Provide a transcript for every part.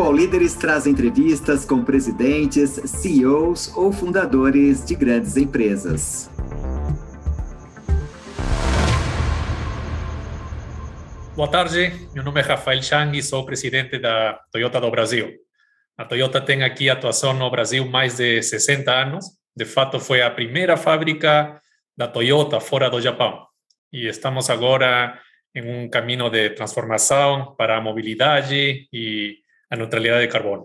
O Líderes traz entrevistas com presidentes, CEOs ou fundadores de grandes empresas. Boa tarde, meu nome é Rafael Chang e sou presidente da Toyota do Brasil. A Toyota tem aqui atuação no Brasil mais de 60 anos. De fato, foi a primeira fábrica da Toyota fora do Japão. E estamos agora em um caminho de transformação para a mobilidade e a neutralidade de carbono.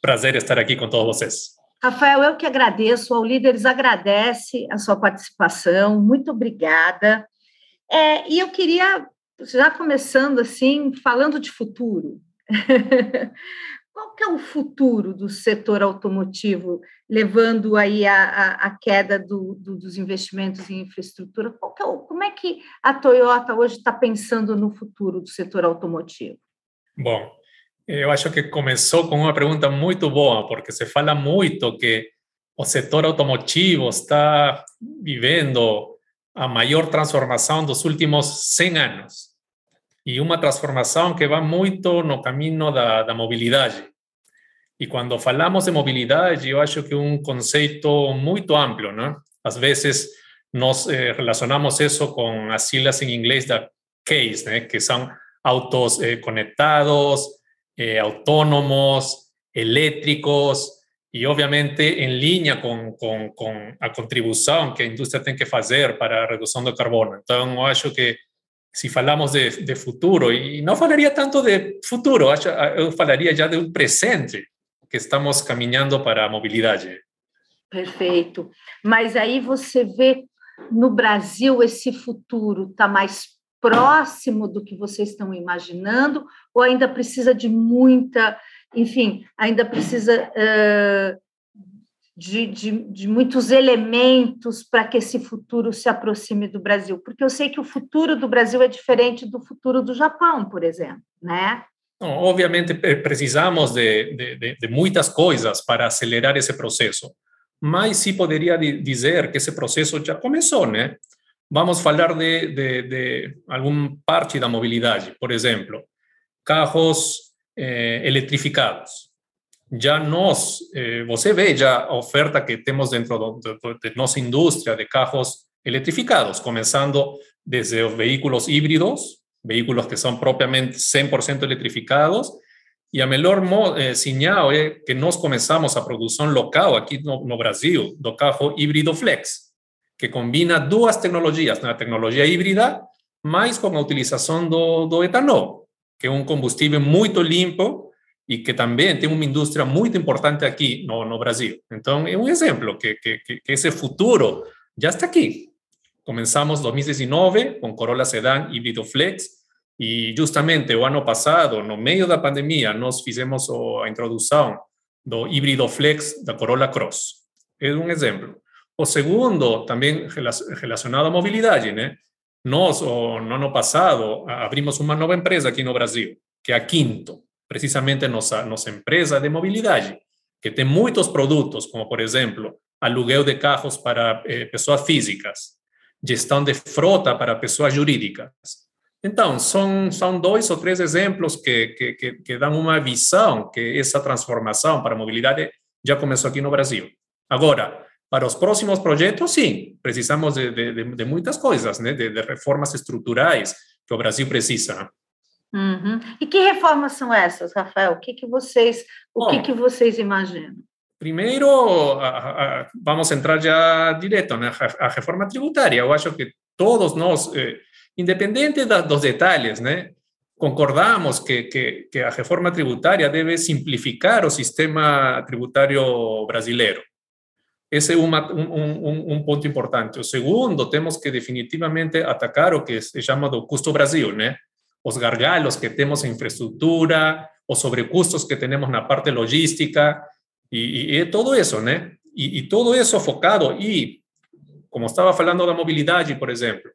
Prazer estar aqui com todos vocês. Rafael, eu que agradeço, o Líderes agradece a sua participação, muito obrigada. É, e eu queria, já começando assim, falando de futuro, Qual que é o futuro do setor automotivo, levando aí a, a, a queda do, do, dos investimentos em infraestrutura? É o, como é que a Toyota hoje está pensando no futuro do setor automotivo? Bom, eu acho que começou com uma pergunta muito boa, porque se fala muito que o setor automotivo está vivendo a maior transformação dos últimos 100 anos e uma transformação que vai muito no caminho da, da mobilidade. E quando falamos de mobilidade, eu acho que é um conceito muito amplo, né? Às vezes nós eh, relacionamos isso com as siglas em inglês da CASE, né? Que são autos eh, conectados, eh, autônomos, elétricos e, obviamente, em linha com, com, com a contribuição que a indústria tem que fazer para a redução do carbono. Então, eu acho que si falamos de, de, futuro, e não falaria tanto de futuro, eu falaria já de um presente que estamos caminhando para a mobilidade. Perfeito. Mas aí você vê no Brasil esse futuro está mais próximo do que vocês estão imaginando, ou ainda precisa de muita, enfim, ainda precisa uh, de, de, de muitos elementos para que esse futuro se aproxime do Brasil? Porque eu sei que o futuro do Brasil é diferente do futuro do Japão, por exemplo, né? Não, obviamente precisamos de, de, de, muitas coisas para acelerar esse processo, mas sim poderia dizer que esse processo já começou, né? Vamos falar de, de, de alguma parte da mobilidade, por exemplo, carros eh, eletrificados já nós, eh, você vê já a oferta que temos dentro do, do, de nossa indústria de carros eletrificados, começando desde os veículos híbridos, veículos que são propriamente 100% eletrificados, e a melhor eh, sinal é que nós começamos a produção local aqui no, no Brasil do carro híbrido flex, que combina duas tecnologias, a tecnologia híbrida, mais com a utilização do, do etanol, que é um combustível muito limpo e que também tem uma indústria muito importante aqui no, no Brasil. Então, é um exemplo que, que, que futuro já está aqui. Começamos 2019 com Corolla Sedan híbrido flex e justamente o ano passado, no meio da pandemia, nós fizemos a introdução do híbrido flex da Corolla Cross. É um exemplo. O segundo, também relacionado à mobilidade, né? Nós, no ano passado, abrimos uma nova empresa aqui no Brasil, que é a Quinto precisamente nossa, nossa empresa de mobilidade, que tem muitos produtos, como, por exemplo, aluguel de carros para eh, pessoas físicas, gestão de frota para pessoas jurídicas. Então, são, são dois ou três exemplos que, que, que, que dão uma visão que essa transformação para a mobilidade já começou aqui no Brasil. Agora, para os próximos projetos, sim, precisamos de, de, de muitas coisas, né? de, de reformas estruturais que o Brasil precisa. Uhum. E que reformas são essas, Rafael? O que, que vocês, o Bom, que, que vocês imaginam? Primeiro, a, a, vamos entrar já direto na né? a reforma tributária. Eu acho que todos nós, eh, independente da, dos detalhes, né, concordamos que, que, que, a reforma tributária deve simplificar o sistema tributário brasileiro. Esse é uma, um, um, importante. O segundo, temos que definitivamente atacar o que se chama do custo Brasil, né? os gargalos que temos em infraestrutura, os sobrecustos que temos na parte logística, e, e todo isso, né? E, e, todo isso focado, e como estava falando da mobilidade, por exemplo,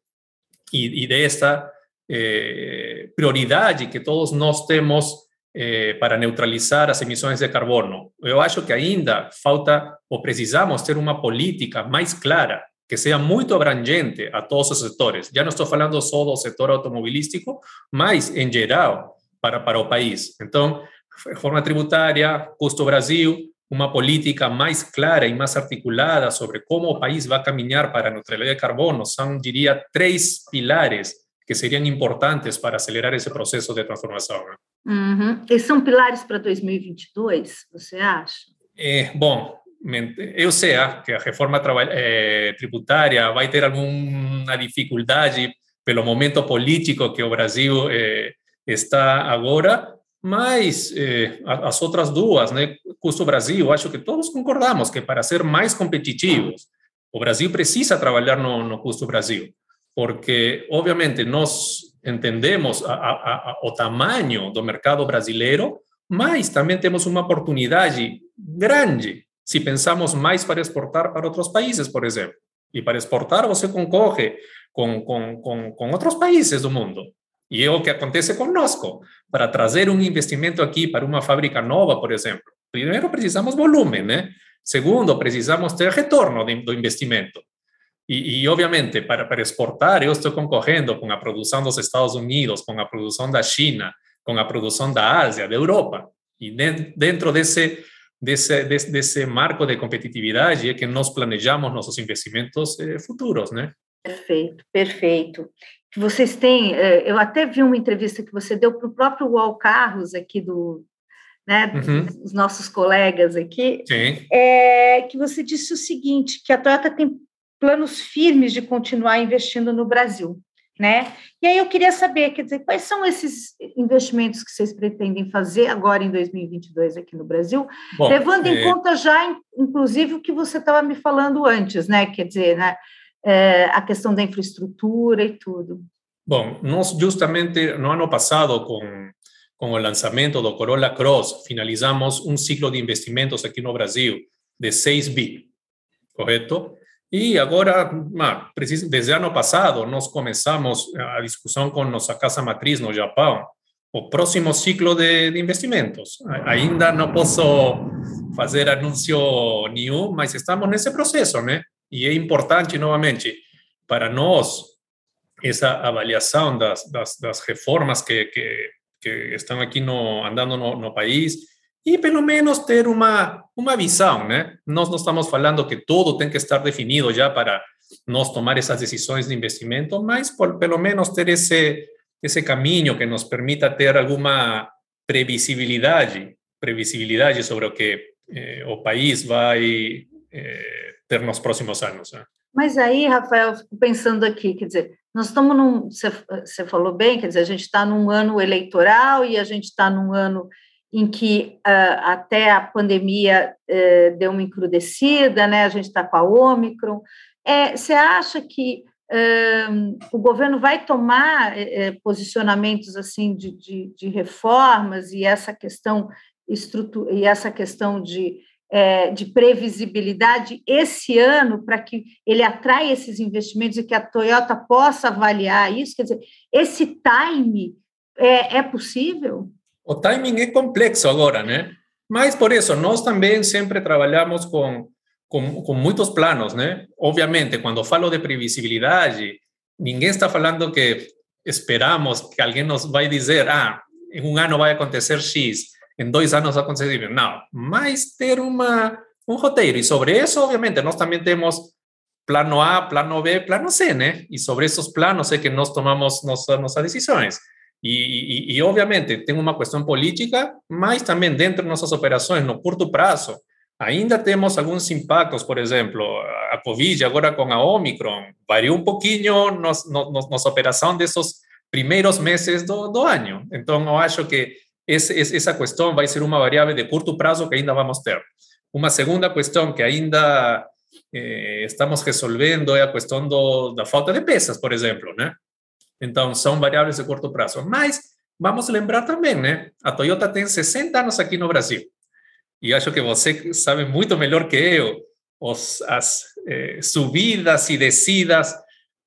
e, e desta eh, prioridade que todos nós temos eh, para neutralizar as emissões de carbono, eu acho que ainda falta, ou precisamos ter uma política mais clara que sea muy abrangente a todos los sectores. Ya no estoy hablando solo del sector automovilístico, mas en general para, para el país. Entonces, reforma tributária, custo Brasil, uma política mais clara e mais articulada sobre como o país vai caminhar para a de carbono são, diria, três pilares que seriam importantes para acelerar esse processo de transformação. Uhum. E são pilares para 2022, você acha? É, bom, eu sei que a reforma é, tributária vai ter alguma dificuldade pelo momento político que o Brasil é, está agora, mas eh, as outras duas, né, custo Brasil, acho que todos concordamos que para ser mais competitivos, o Brasil precisa trabalhar no, no custo Brasil, porque obviamente nós entendemos a, a, a, o tamanho do mercado brasileiro, mas também temos uma oportunidade grande se pensamos mais para exportar para outros países, por exemplo. E para exportar você concorre com, com, com, com outros países do mundo. E é o que acontece conosco. Para trazer um investimento aqui para uma fábrica nova, por exemplo, primeiro precisamos volume, né? Segundo, precisamos ter retorno do investimento. E, obviamente, para, para exportar, eu estou concorrendo com a produção dos Estados Unidos, com a produção da China, com a produção da Ásia, da Europa. E dentro desse, desse, desse, marco de competitividade é que nós planejamos nossos investimentos eh, futuros, né? Perfeito, perfeito vocês têm, é, eu até vi uma entrevista que você deu para o próprio Wal Carros aqui do, né, uhum. os nossos colegas aqui, é, que você disse o seguinte, que a Toyota tem planos firmes de continuar investindo no Brasil, né? E aí eu queria saber, quer dizer, quais são esses investimentos que vocês pretendem fazer agora em 2022 aqui no Brasil, Bom, levando é... em conta já, inclusive, o que você estava me falando antes, né? Quer dizer, né? é, a questão da infraestrutura e tudo. Bom, nós justamente no ano passado, com, com o lançamento do Corolla Cross, finalizamos um ciclo de investimentos aqui no Brasil de 6 bi, correto? E agora, desde ano passado, nós começamos a discussão com nossa casa matriz no Japão, o próximo ciclo de, de investimentos. Ainda não posso fazer anúncio nenhum, mas estamos nesse processo, né? E é importante, novamente, para nós, essa avaliação das, das, das reformas que, que, que, estão aqui no, andando no, no, país e, pelo menos, ter uma, uma visão, né? Nós não estamos falando que tudo tem que estar definido já para nós tomar essas decisões de investimento, mas, por, pelo menos, ter esse, esse caminho que nos permita ter alguma previsibilidade, previsibilidade sobre o que eh, o país vai eh, ter nos próximos anos. Né? Mas aí, Rafael, fico pensando aqui, quer dizer, nós estamos num, você, falou bem, quer dizer, a gente está num ano eleitoral e a gente está num ano em que uh, até a pandemia uh, deu uma encrudecida, né? A gente está com a Ômicron. É, você acha que uh, o governo vai tomar eh, eh, posicionamentos assim de, de, de, reformas e essa questão e essa questão de é, de previsibilidade esse ano para que ele atraia esses investimentos e que a Toyota possa avaliar isso? Quer dizer, esse time é, é possível? O timing é complexo agora, né? Mas por isso, nós também sempre trabalhamos com, com, com planos, né? Obviamente, quando falo de previsibilidade, ninguém está falando que esperamos que alguém nos vai dizer, ah, em um ano vai acontecer X em dois anos vai acontecer. Não, mas ter uma, um roteiro. E sobre isso, obviamente, nós também temos plano A, plano B, plano C, né? E sobre esses planos é que nós tomamos nossas, nossas decisões. E, e, e, obviamente, tem uma questão política, mas também dentro de nossas operações, no curto prazo, ainda temos alguns impactos, por exemplo, a Covid agora com a Omicron, variou um pouquinho nos, nos, nossa operação desses primeiros meses do, do ano. Então, eu acho que esse, essa questão vai ser uma variável de curto prazo que ainda vamos ter. Uma segunda questão que ainda eh, estamos resolvendo é a questão do, da falta de peças, por exemplo, né? Então, são variáveis de curto prazo. Mas vamos lembrar também, né? A Toyota tem 60 anos aqui no Brasil. E acho que você sabe muito melhor que eu os, as eh, subidas e descidas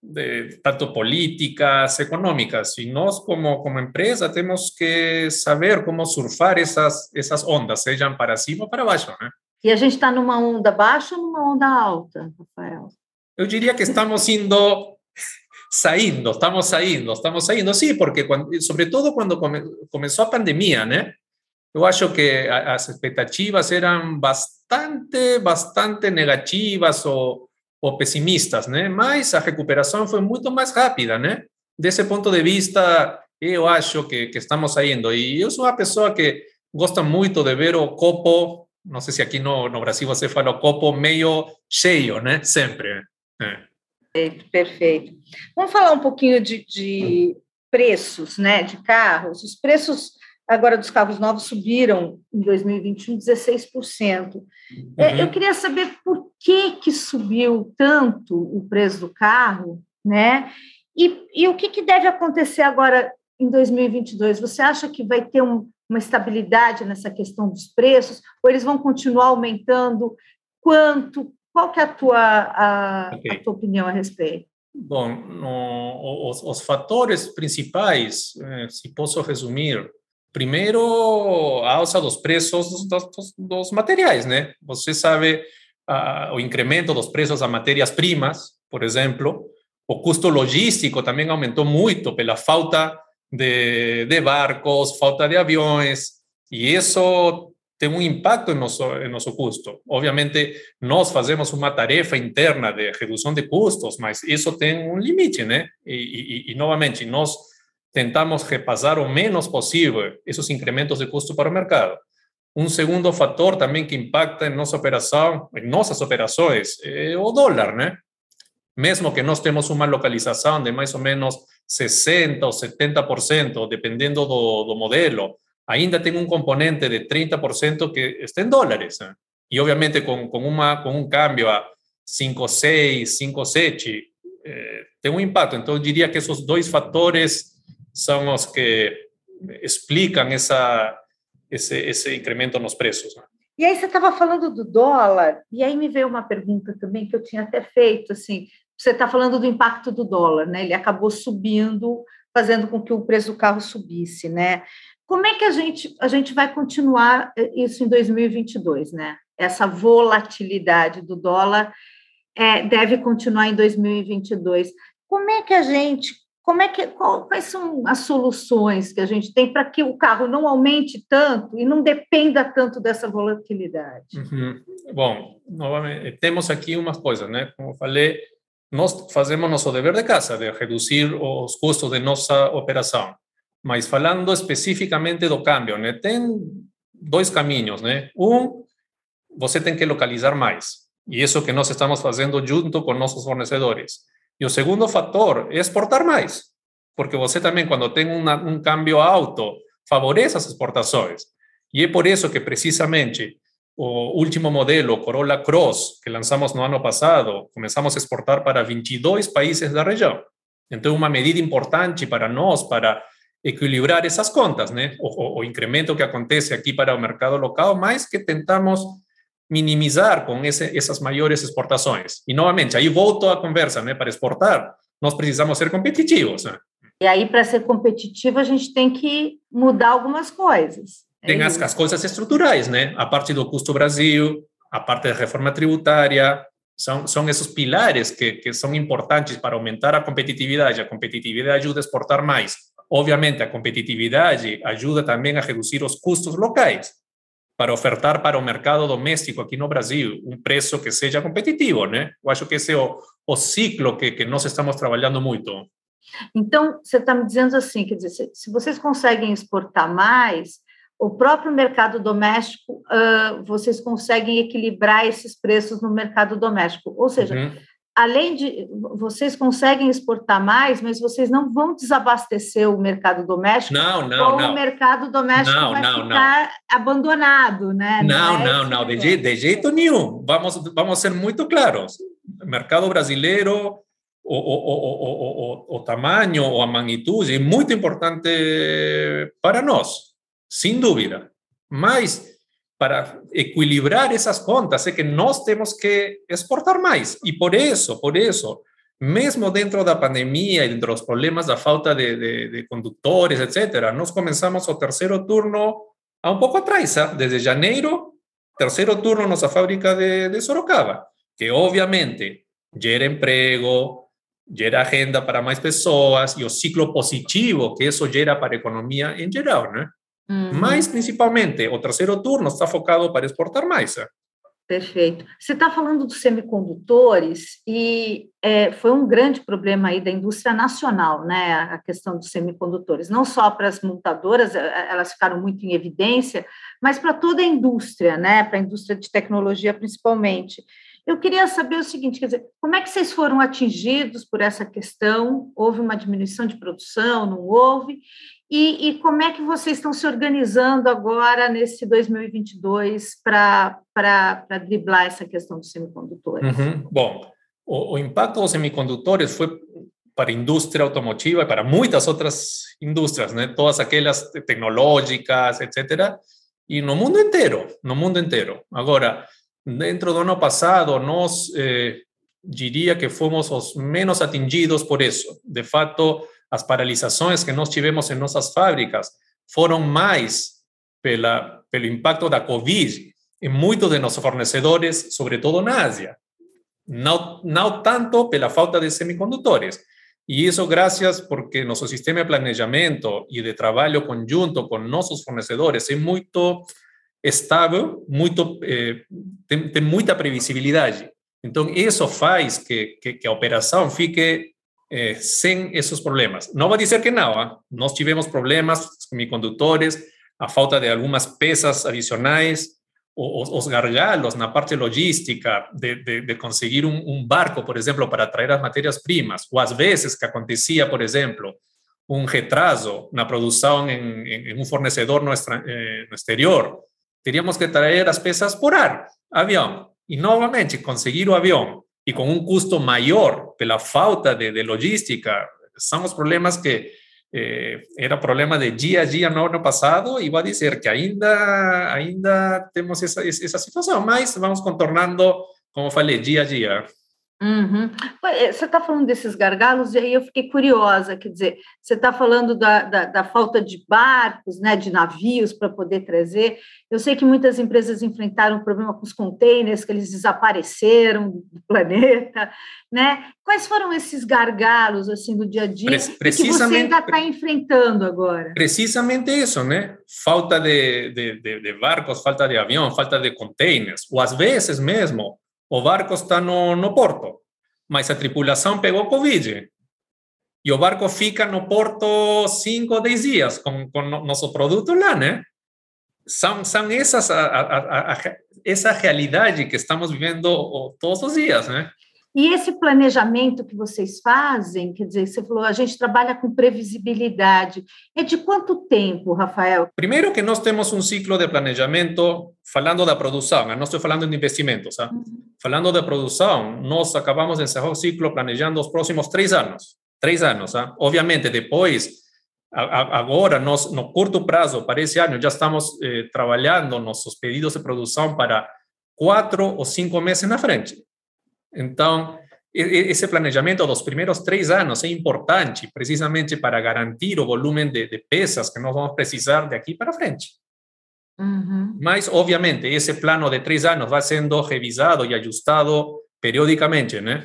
de, tanto políticas, económicas, y nós como, como empresa temos que saber como surfar essas, essas ondas, sejam para cima ou para baixo, né? E a gente está numa onda baixa ou numa onda alta, Rafael? Eu diria que estamos indo saindo, estamos saindo, estamos saindo, sim, porque quando, sobretudo quando come, começou a pandemia, né? eu acho que as expectativas eram bastante, bastante negativas ou, ou pessimistas, né? Mas a recuperação foi muito mais rápida, né? Desse ponto de vista, eu acho que, que estamos saindo. E eu sou uma pessoa que gosta muito de ver o copo, não sei se aqui no, no Brasil você fala o copo meio cheio, né? Sempre. É. Perfeito, perfeito. Vamos falar um pouquinho de, de preços, né, de carros. Os preços agora dos carros novos subiram em 2021 16%. É, uhum. Eu queria saber por que, que subiu tanto o preço do carro, né? E, e o que, que deve acontecer agora em 2022? Você acha que vai ter um, uma estabilidade nessa questão dos preços? Ou eles vão continuar aumentando? Quanto? Qual que é a tua, a, okay. a tua opinião a respeito? Bom, no, os, os, fatores principais, eh, se posso resumir, primeiro, a alça dos preços dos, dos, dos materiais, né? Você sabe o incremento dos preços das matérias-primas, por exemplo, o custo logístico também aumentou muito pela falta de, de barcos, falta de aviões, e isso tem um impacto em nosso, em nosso custo. Obviamente, nós fazemos uma tarefa interna de redução de custos, mas isso tem um limite, né? E, e, e novamente, nós tentamos repassar o menos possível esses incrementos de custo para o mercado. Um segundo fator também que impacta em nossa operação, em nossas o dólar, né? Mesmo que nós temos uma localização de mais ou menos 60% ou 70%, dependendo do, do modelo, ainda tem um componente de 30% que está em dólares. Né? E, obviamente, com, com, uma, com um câmbio a 5,6, 5,7, eh, tem um impacto. Então, eu diria que esses dois fatores são os que explicam essa, esse, esse incremento nos preços. E aí você estava falando do dólar, e aí me veio uma pergunta também que eu tinha até feito, assim, você está falando do impacto do dólar, né? Ele acabou subindo, fazendo com que o preço do carro subisse, né? Como é que a gente, a gente vai continuar isso em 2022, né? Essa volatilidade do dólar é, deve continuar em 2022. Como é que a gente como é que, qual, quais são as soluções que a gente tem para que o carro não aumente tanto e não dependa tanto dessa volatilidade? Uhum. Bom, novamente, temos aqui umas coisas, né? Como falei, nós fazemos nosso dever de casa, de reduzir os custos de nossa operação. Mas falando especificamente do câmbio, né? Tem dois caminhos, né? Um, você tem que localizar mais. E isso que nós estamos fazendo junto com nossos fornecedores. E o segundo fator é exportar mais, porque você também, quando tem uma, um câmbio alto, favorece as exportações. E é por isso que, precisamente, o último modelo, Corolla Cross, que lançamos no ano passado, começamos a exportar para 22 países da região. Então, uma medida importante para nós, para equilibrar essas contas, né? O, o, o incremento que acontece aqui para o mercado local, mas que tentamos minimizar com esse, essas maiores exportações. E, novamente, aí volto à conversa, né? Para exportar, nós precisamos ser competitivos. Né? E aí, para ser competitivo, a gente tem que mudar algumas coisas. É tem as, as coisas estruturais, né? A parte do custo Brasil, a parte da reforma tributária, são, são esses pilares que, que são importantes para aumentar a competitividade. A competitividade ajuda a exportar mais. Obviamente, a competitividade ajuda também a reduzir os custos locais para ofertar para o mercado doméstico aqui no Brasil um preço que seja competitivo, né? Eu acho que esse é o, o ciclo que, que nós estamos trabalhando muito. Então, você está me dizendo assim, quer dizer, se, se, vocês conseguem exportar mais, o próprio mercado doméstico, uh, vocês conseguem equilibrar esses preços no mercado doméstico. Ou seja, uhum além de vocês conseguem exportar mais, mas vocês não vão desabastecer o mercado doméstico. Não, não, ou não. o mercado doméstico não, vai não, ficar não. abandonado, né? Não, não, não, não de, jeito, de jeito nenhum. Vamos, vamos ser muito claros. O mercado brasileiro, o, o, o, o, o tamanho ou a magnitude é muito importante para nós, sem dúvida. Mas para equilibrar essas contas é que nós temos que exportar mais. E por isso, por isso, mesmo dentro da pandemia e dos problemas da falta de, de, de condutores, etc., nós começamos o terceiro turno há um pouco atrás, desde janeiro, terceiro turno nossa fábrica de, de Sorocaba, que obviamente gera emprego, gera renda para mais pessoas e o ciclo positivo que isso gera para a economia em geral, né? Uhum. Mas, principalmente, o terceiro turno está focado para exportar mais. Né? Perfeito. Você está falando dos semicondutores e é, foi um grande problema aí da indústria nacional, né? A questão dos semicondutores, não só para as montadoras, elas ficaram muito em evidência, mas para toda a indústria, né? Para a indústria de tecnologia principalmente. Eu queria saber o seguinte, quer dizer, como é que vocês foram atingidos por essa questão? Houve uma diminuição de produção? Não houve? E, e, como é que vocês estão se organizando agora nesse 2022 para driblar essa questão dos semicondutores? Uhum. Bom, o, o, impacto dos semicondutores foi para a indústria automotiva e para muitas outras indústrias, né? todas aquelas tecnológicas, etc. E no mundo inteiro, no mundo inteiro. Agora, dentro do ano passado, nós eh, diria que fomos os menos atingidos por isso. De fato, as paralisações que nós tivemos em nossas fábricas foram mais pela, pelo impacto da Covid em muitos de nossos fornecedores, sobretudo na Ásia. Não, não tanto pela falta de semicondutores. E isso graças porque nosso sistema de planejamento e de trabalho conjunto com nossos fornecedores é muito estável, muito, eh, tem, tem, muita previsibilidade. Então, isso faz que, que, que a operação fique eh, sem esses problemas. Não vou dizer que não, ¿ah? nós tivemos problemas semicondutores, a falta de algumas peças adicionais, os, os gargalos na parte logística de, conseguir um, barco, por exemplo, para trazer as matérias-primas, ou às vezes que acontecia, por exemplo, um retraso na produção em, em, em um fornecedor no, eh, exterior, teríamos que trazer as peças por ar, avião. E novamente, conseguir o avião y con un costo mayor por la falta de, de logística. Son los problemas que eh, era problema de día a día no ano pasado y va a decir que ainda, ainda tenemos esa, esa situación, mas vamos contornando, como falei, día a día. Uhum. Eh, você está falando desses gargalos, e aí eu fiquei curiosa, quer dizer, você está falando da, da, da, falta de barcos, né, de navios para poder trazer. Eu sei que muitas empresas enfrentaram um problema com os containers, que eles desapareceram do planeta, né? Quais foram esses gargalos, assim, do dia a dia que você ainda está enfrentando agora? Precisamente isso, né? Falta de, de, de, de barcos, falta de avião, falta de containers, ou às vezes mesmo o barco está no, no porto, mas a tripulação pegou Covid. E o barco fica no porto 5 ou 10 dias com, com nosso produto lá, né? São, são essas, a, a, a, essa realidade que estamos vivendo todos os dias, né? E esse planejamento que vocês fazem, quer dizer, você falou, a gente trabalha com previsibilidade. É de quanto tempo, Rafael? Primeiro que nós temos um ciclo de planejamento falando da produção, não estou falando de investimentos. Uhum. Falando da produção, nós acabamos de encerrar o ciclo planejando os próximos três anos. Três anos. Obviamente, depois, agora, nós, no curto prazo, para esse ano, já estamos eh, trabalhando nossos pedidos de produção para quatro ou cinco meses na frente. Então, esse planejamento dos primeiros três anos é importante, precisamente para garantir o volume de, de peças que nós vamos precisar de aqui para frente. Uhum. Mas, obviamente, esse plano de três anos vai sendo revisado e ajustado periodicamente, né?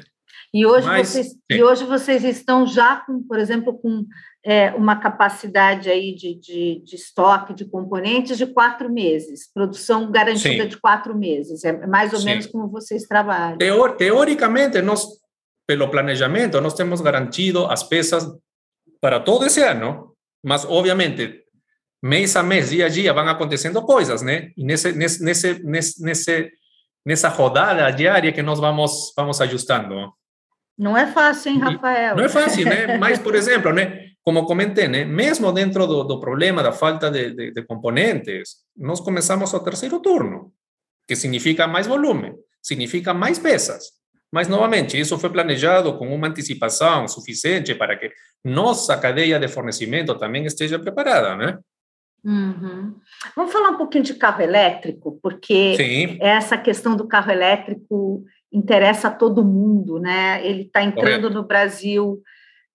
E hoje, Mas, vocês, e hoje vocês estão já, com, por exemplo, com é, uma capacidade aí de, de, de, estoque de componentes de quatro meses, produção garantida Sim. de quatro meses, é mais ou Sim. menos como vocês trabalham. Teor, teoricamente, nós, pelo planejamento, nós temos garantido as peças para todo esse ano, mas, obviamente, mês a mês, dia a dia, vão acontecendo coisas, né? E nesse, nesse, nesse, nesse, nessa rodada diária que nós vamos, vamos ajustando. Não é fácil, hein, Rafael? Não é fácil, né? Mas, por exemplo, né? Como comentei, né? mesmo dentro do, do problema da falta de, de, de, componentes, nós começamos o terceiro turno, que significa mais volume, significa mais peças. Mas, novamente, isso foi planejado com uma antecipação suficiente para que nossa cadeia de fornecimento também esteja preparada, né? Uhum. Vamos falar um pouquinho de carro elétrico, porque Sim. essa questão do carro elétrico interessa a todo mundo, né? Ele está entrando Correto. no Brasil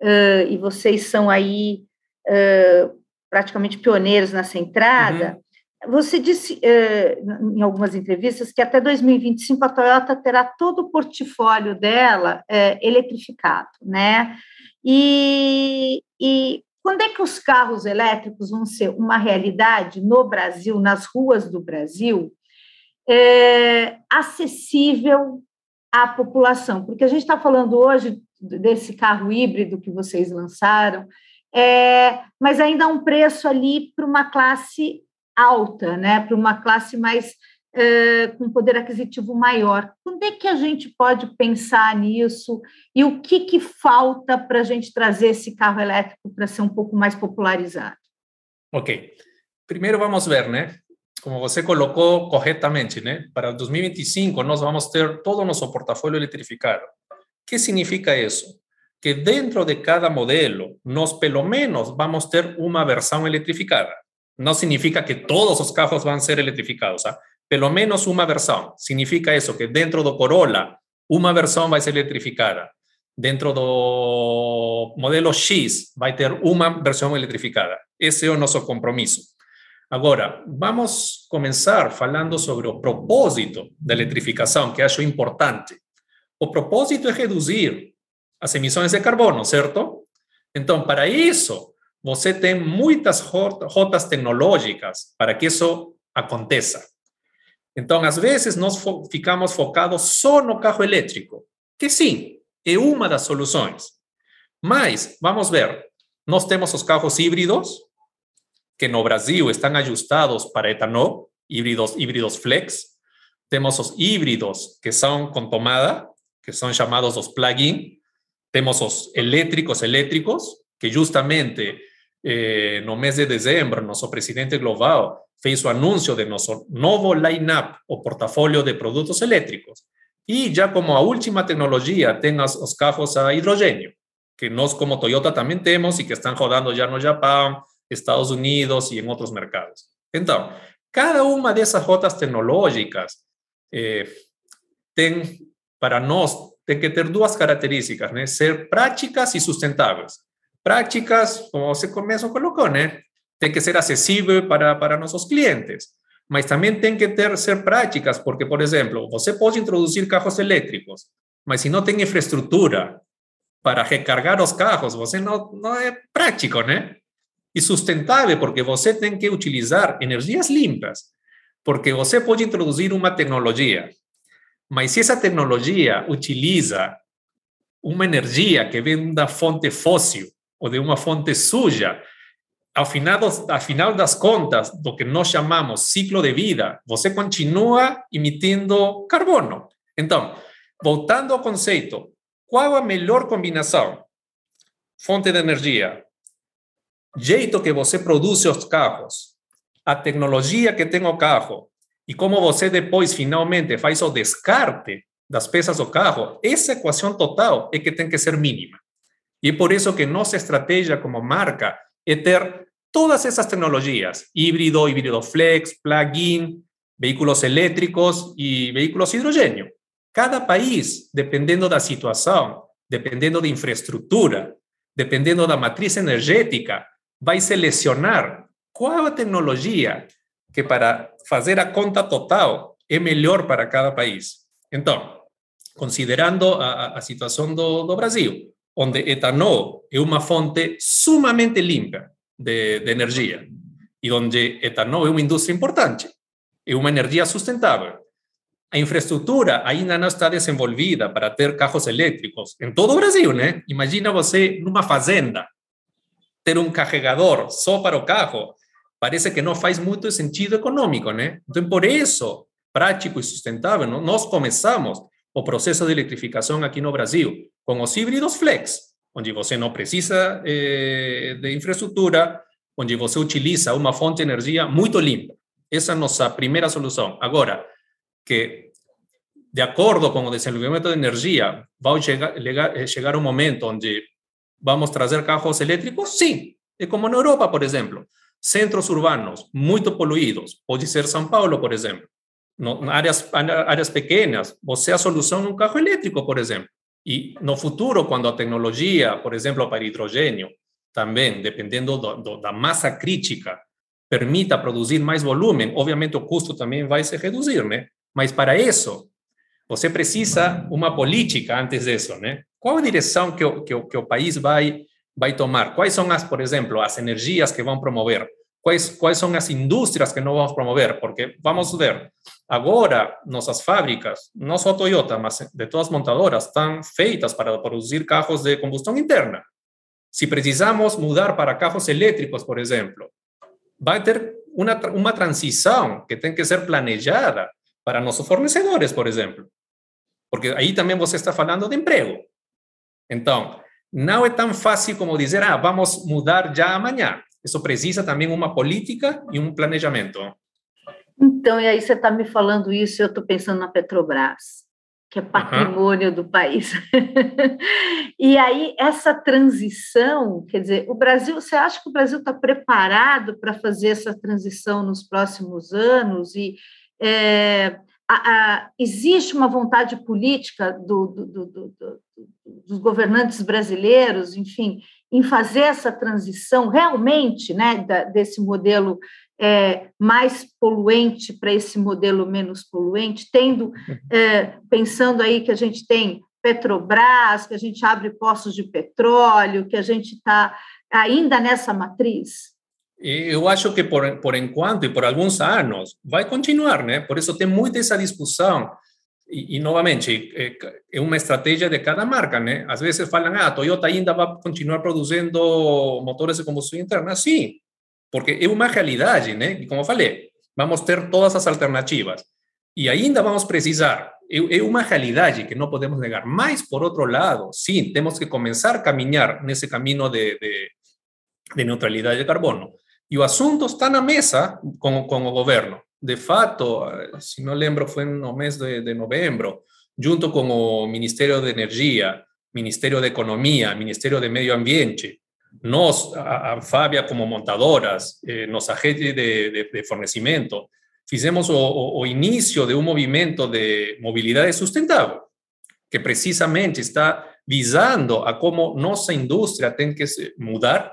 uh, e vocês são aí uh, praticamente pioneiros nessa entrada. Uhum. Você disse uh, em algumas entrevistas que até 2025 a Toyota terá todo o portfólio dela eletrificado, né? E, e quando é que os carros elétricos vão ser uma realidade no Brasil, nas ruas do Brasil, é, acessível à população? Porque a gente está falando hoje desse carro híbrido que vocês lançaram, é, mas ainda um preço ali para uma classe alta, né? para uma classe mais é, com poder aquisitivo maior. Quando é que a gente pode pensar nisso e o que, que falta para a gente trazer esse carro elétrico para ser um pouco mais popularizado? Ok. Primeiro vamos ver, né? Como você colocou corretamente, né? Para 2025 nós vamos ter todo o nosso portafólio eletrificado. O que significa isso? Que dentro de cada modelo, nós pelo menos vamos ter uma versão eletrificada. Não significa que todos os carros vão ser eletrificados. ¿ah? pelo menos una versión. Significa eso, que dentro de Corolla, una versión va a ser electrificada. Dentro do modelo X, va a tener una versión electrificada. Ese es nuestro compromiso. Ahora, vamos a comenzar hablando sobre el propósito de electrificación, que acho importante. O propósito es reducir las emisiones de carbono, ¿cierto? Entonces, para eso, você tem muitas rotas tecnológicas para que eso aconteça. Então, às vezes, nós fo ficamos focados só no carro elétrico, que sim, é uma das soluções. Mas, vamos ver, nós temos os carros híbridos, que no Brasil estão ajustados para etanol, híbridos, híbridos flex. Temos os híbridos que são com tomada, que são chamados os plug-in. Temos os elétricos elétricos, que justamente eh, no mês de dezembro, nosso presidente global fez o anúncio de nosso novo line-up, o portafolio de produtos elétricos. E já como a última tecnologia, tem as, os carros a hidrogênio, que nós como Toyota também temos e que estão rodando já no Japão, Estados Unidos e em outros mercados. Então, cada uma dessas rotas tecnológicas eh, para nós, tem que ter duas características, né? Ser práticas e sustentáveis. Práticas, como você mesmo colocou, né? Tem que ser acessível para, para nossos clientes. Mas também tem que ter, ser práticas, porque, por exemplo, você pode introduzir carros elétricos, mas se não tem infraestrutura para recargar os carros, você não, não é prático, né? E sustentável, porque você tem que utilizar energias limpas, porque você pode introduzir uma tecnologia, mas se essa tecnologia utiliza uma energia que vem da fonte fóssil, ou de uma fonte suja, ao final, ao final das contas, do que nós chamamos ciclo de vida, você continua emitindo carbono. Então, voltando ao conceito, qual a melhor combinação? Fonte de energia, jeito que você produz os carros, a tecnologia que tem o carro e como você depois finalmente faz o descarte das peças do carro, essa equação total é que tem que ser mínima. Y por eso que nuestra estrategia como marca es tener todas esas tecnologías, híbrido, híbrido flex, plug-in, vehículos eléctricos y vehículos hidrogénio. Cada país, dependiendo de la situación, dependiendo de infraestructura, dependiendo de la matriz energética, va a seleccionar cuál tecnología que para hacer a conta total es mejor para cada país. Entonces, considerando a, situación do Brasil, onde etanol é uma fonte sumamente limpa de, de energia e onde etanol é uma indústria importante, é uma energia sustentável. A infraestrutura ainda não está desenvolvida para ter carros elétricos em todo o Brasil, né? Imagina você numa fazenda ter um carregador só para o carro, parece que não faz muito sentido econômico, né? Então, por isso, prático e sustentável, nós começamos o proceso de eletrificação aqui no Brasil, com os híbridos flex, onde você não precisa eh, de infraestrutura, onde você utiliza uma fonte de energia muito limpa. Essa é a nossa primeira solução. Agora, que de acordo com o desenvolvimento de energia, vai chegar, chegar um momento onde vamos trazer carros elétricos? Sim. É como na Europa, por exemplo. Centros urbanos muito poluídos. Pode ser São Paulo, por exemplo no, áreas, áreas pequenas, você a solução num carro elétrico, por exemplo. E no futuro, quando a tecnologia, por exemplo, para hidrogênio, também, dependendo do, do, da massa crítica, permita produzir mais volume, obviamente o custo também vai se reduzir, né? Mas para isso, você precisa uma política antes disso, né? Qual a direção que o, que o, que o país vai vai tomar? Quais são as, por exemplo, as energias que vão promover? Quais, quais são as indústrias que não vamos promover? Porque vamos ver, agora nossas fábricas, não só a Toyota, mas de todas as montadoras, estão feitas para produzir carros de combustão interna. Se precisamos mudar para carros elétricos, por exemplo, vai ter uma, uma transição que tem que ser planejada para nossos fornecedores, por exemplo. Porque aí também você está falando de emprego. Então, não é tão fácil como dizer, ah, vamos mudar já amanhã. Isso precisa também uma política e um planejamento. Então, e aí você está me falando isso, eu estou pensando na Petrobras, que é patrimônio uhum. do país. e aí, essa transição, quer dizer, o Brasil, você acha que o Brasil está preparado para fazer essa transição nos próximos anos? E é, a, a, existe uma vontade política do, do, do, dos governantes brasileiros, enfim, em fazer essa transição realmente né, da, desse modelo é, mais poluente para esse modelo menos poluente, tendo, é, pensando aí que a gente tem Petrobras, que a gente abre postos de petróleo, que a gente está ainda nessa matriz? Eu acho que por, por enquanto e por alguns anos vai continuar, né? Por isso tem muita essa discussão. E, e novamente, é, é uma estratégia de cada marca, né? Às vezes falam, ah, a Toyota ainda vai continuar produzindo motores de combustão interna. Sim, porque é uma realidade, né? E como falei, vamos ter todas as alternativas. E ainda vamos precisar. É, é uma realidade que não podemos negar. Mas, por outro lado, sim, temos que começar a caminhar nesse caminho de, de, de neutralidade de carbono. E o assunto está na mesa com, com o governo. De fato, se não lembro, foi no mês de, de novembro, junto com o Ministério de Energia, Ministério de Economia, Ministério de Meio Ambiente, nós, a, a Fábia como montadoras, eh, nossa rede de, de, de fornecimento, fizemos o, o, o início de um movimento de mobilidade sustentável, que precisamente está visando a como nossa indústria tem que mudar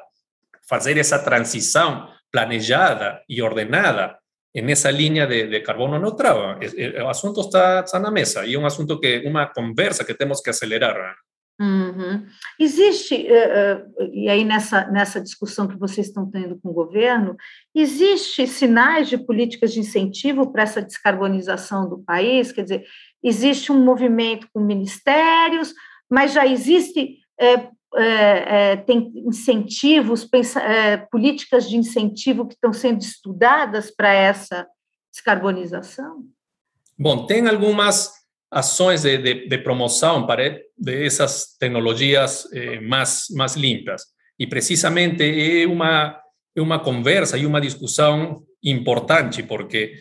fazer essa transição planejada e ordenada nessa linha de, de carbono neutral. O assunto está, está, na mesa e é um assunto que, uma conversa que temos que acelerar. Uhum. Existe, uh, e aí nessa, nessa discussão que vocês estão tendo com o governo, existe sinais de políticas de incentivo para essa descarbonização do país? Quer dizer, existe um movimento com ministérios, mas já existe é, é, é, tem incentivos, pensa, é, políticas de incentivo que estão sendo estudadas para essa descarbonização? Bom, tem algumas ações de, de, de promoção para essas tecnologias eh, mais, mais limpas. E precisamente é uma, é uma conversa e uma discussão importante, porque,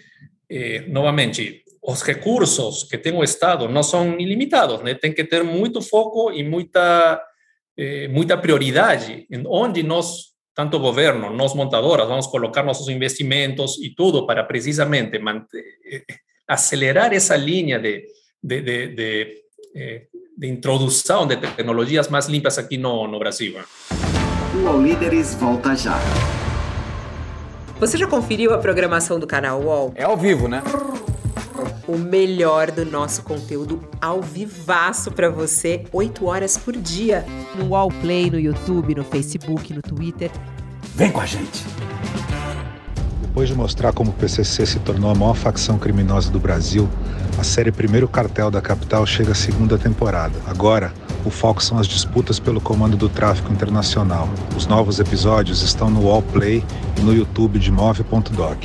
eh, novamente, os recursos que tem o Estado não são ilimitados, né? tem que ter muito foco e muita eh, muita prioridade em onde nós, tanto o governo, nós montadoras, vamos colocar nossos investimentos e tudo para precisamente manter, eh, acelerar essa linha de, de, de, de, eh, de, introdução de tecnologias mais limpas aqui no, no Brasil. O All Líderes volta já. Você já conferiu a programação do canal UOL? É ao vivo, né? O melhor do nosso conteúdo ao vivaço para você, 8 horas por dia. No Wallplay, no YouTube, no Facebook, no Twitter. Vem com a gente! Depois de mostrar como o PCC se tornou a maior facção criminosa do Brasil, a série Primeiro Cartel da Capital chega à segunda temporada. Agora, o foco são as disputas pelo comando do tráfico internacional. Os novos episódios estão no Wallplay e no YouTube de Move.doc.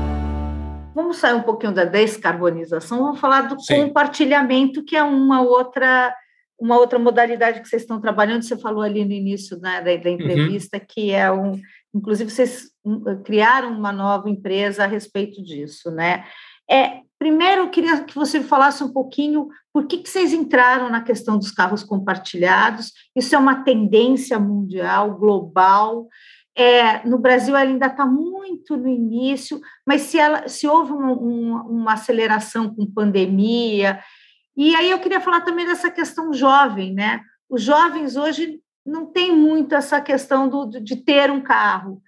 vamos sair um pouquinho da descarbonização, vamos falar do Sim. compartilhamento, que é uma outra uma outra modalidade que vocês estão trabalhando, você falou ali no início né, da, da, entrevista, uhum. que é um, inclusive vocês criaram uma nova empresa a respeito disso, né? É, primeiro, eu queria que você falasse um pouquinho por que, que vocês entraram na questão dos carros compartilhados. Isso é uma tendência mundial, global, É, no Brasil ela ainda está muito no início, mas se, ela, se houve um, um, uma aceleração com pandemia, e aí eu queria falar também dessa questão jovem, né? Os jovens hoje não têm muito essa questão do, de ter um carro,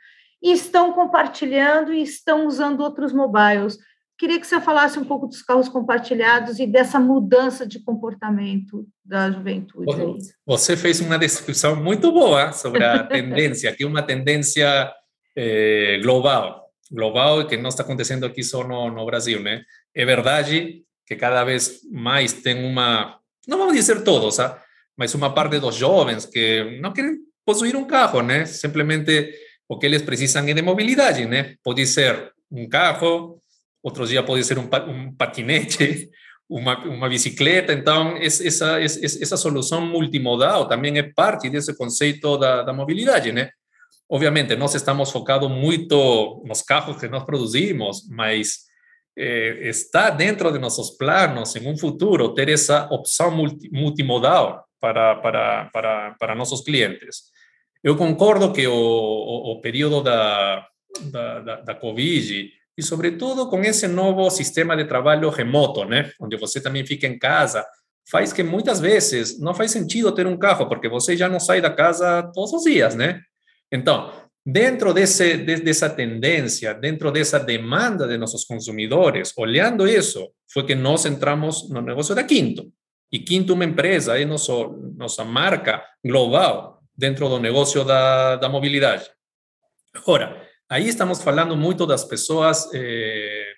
e estão compartilhando e estão usando outros mobiles. Queria que você falasse um pouco dos carros compartilhados e dessa mudança de comportamento da juventude. Você fez uma descrição muito boa sobre a tendência, que é uma tendência eh, global, global que não está acontecendo aqui só no, no Brasil, né? É verdade que cada vez mais tem uma, não vamos dizer todos, ¿ah? mas uma parte dos jovens que não querem possuir um carro, né? Simplesmente o que eles precisam é de mobilidade, né? Pode ser um carro, outro dia pode ser um, um patinete, uma, uma bicicleta. Então, essa, essa solução multimodal também é parte desse conceito da, da mobilidade, né? Obviamente, nós estamos focados muito nos carros que nós produzimos, mas eh, está dentro de nossos planos, em um futuro, ter essa opção multi, multimodal para, para, para, para nossos clientes. Eu concordo que o, o, o período da, da, da, da Covid e, sobretudo, com esse novo sistema de trabalho remoto, né? Onde você também fica em casa, faz que muitas vezes não faz sentido ter um carro, porque você já não sai da casa todos os dias, né? Então, dentro desse, de, dessa tendência, dentro dessa demanda de nossos consumidores, olhando isso, foi que nós entramos no negócio da Quinto. E Quinto é uma empresa, é nosso, nossa marca global, dentro do negócio da, da mobilidade. Agora, aí estamos falando muito das pessoas eh,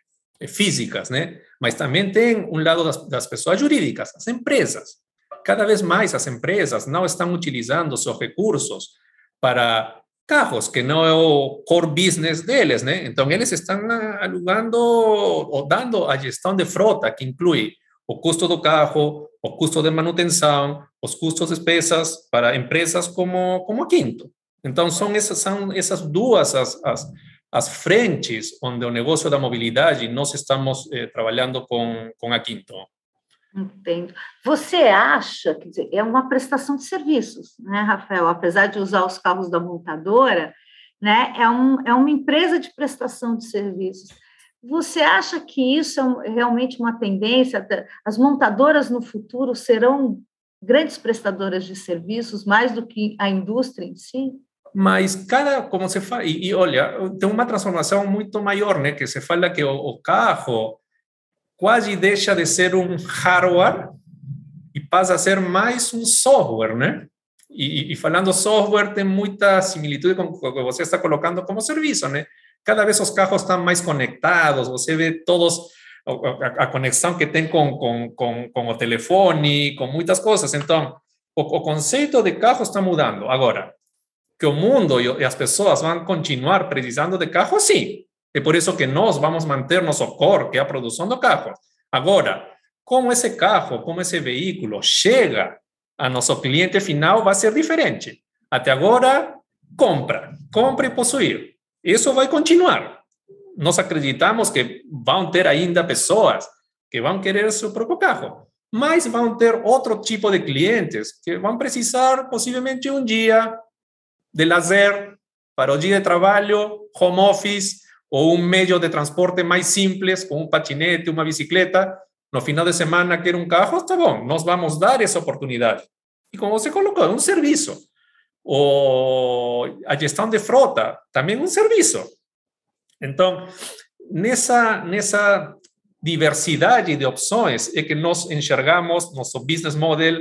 físicas, né? Mas também tem um lado das, das pessoas jurídicas, as empresas. Cada vez mais as empresas não estão utilizando seus recursos para carros, que não é o core business deles, né? Então, eles estão alugando ou dando a gestão de frota, que inclui o custo do carro, o custo de manutenção, os custos de despesas para empresas como, como Quinto. Então, são essas, são essas duas as, as, as frentes onde o negócio da mobilidade nós estamos eh, trabalhando com, com a Quinto. Entendo. Você acha, dizer, é uma prestação de serviços, né, Rafael? Apesar de usar os carros da montadora, né, é, um, é uma empresa de prestação de serviços. Você acha que isso é realmente uma tendência? As montadoras no futuro serão grandes prestadoras de serviços mais do que a indústria em si? Mas cada, como se fala, e, e olha, tem uma transformação muito maior, né? Que se fala que o, o carro quase deixa de ser um hardware e passa a ser mais um software, né? E, e, falando software, tem muita similitude com o que você está colocando como serviço, né? cada vez os carros estão mais conectados, você vê todos a, a conexão que tem com, com, com, com, o telefone, com muitas coisas. Então, o, o conceito de carro está mudando. Agora, que o mundo e, as pessoas vão continuar precisando de carro, sim. É por isso que nós vamos manter nosso core, que é a produção do carro. Agora, como esse carro, como esse veículo chega a nosso cliente final, vai ser diferente. Até agora, compra, compra e possuir. Isso vai continuar. Nós acreditamos que vão ter ainda pessoas que vão querer seu próprio carro, mas vão ter outro tipo de clientes que vão precisar possivelmente um dia de lazer para o de trabalho, home office ou um meio de transporte mais simples, como um patinete, uma bicicleta. No final de semana quer um carro, está bom, nós vamos dar essa oportunidade. E como você colocou, um serviço ou a gestão de frota, também um serviço. Então, nessa, nessa diversidade de opções é que nós enxergamos nosso business model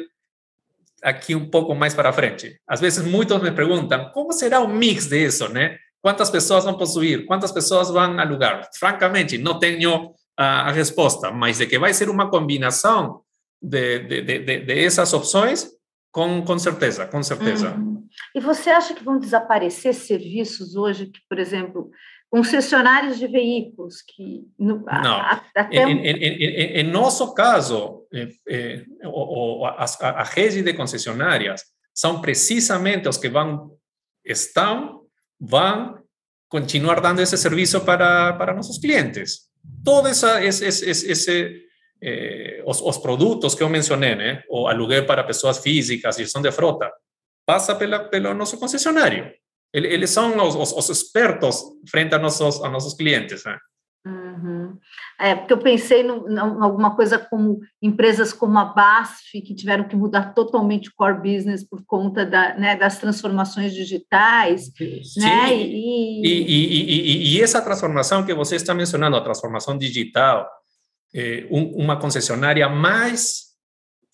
aqui um pouco mais para frente. Às vezes, muitos me perguntam como será o mix disso, né? Quantas pessoas vão possuir? Quantas pessoas vão alugar? Francamente, não tenho a, a resposta, mas de que vai ser uma combinação de, de, de, de essas opções, com, com certeza, com certeza. Uhum. E você acha que vão desaparecer serviços hoje que, por exemplo, concessionários de veículos que no, não a, até em, em, em, em, nosso caso eh, eh, o, a, a, rede de concessionárias são precisamente os que vão estão vão continuar dando esse serviço para para nossos clientes todo essa esse, esse, esse eh, os, os, produtos que eu mencionei, né? O aluguel para pessoas físicas, gestão de frota, passa pela, pelo nosso concessionário. Eles são os, os, os expertos frente a nossos, a nossos clientes. Né? Uhum. É, porque eu pensei em alguma coisa como empresas como a BASF, que tiveram que mudar totalmente o core business por conta da, né, das transformações digitais. Sim. Né? E... E, e, e, essa transformação que você está mencionando, a transformação digital, é, um, uma concessionária mais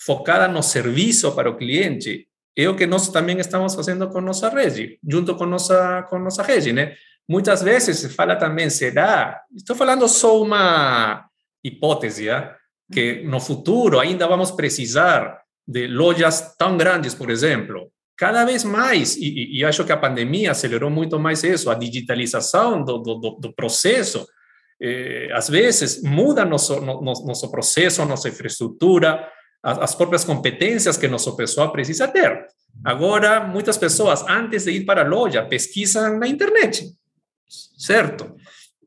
focada no serviço para o cliente, é o que nós também estamos fazendo com nossa rede, junto com nossa, com nossa rede, né? Muitas vezes se fala também, será? Estou falando só uma hipótese, que no futuro ainda vamos precisar de lojas tão grandes, por exemplo. Cada vez mais, e, e acho que a pandemia acelerou muito mais isso, a digitalização do, do, do processo. Eh, às vezes muda nosso, nosso, nosso processo, nossa infraestrutura, as, as próprias competências que nosso pessoal precisa ter. Agora, muitas pessoas, antes de ir para a loja, pesquisam na internet certo?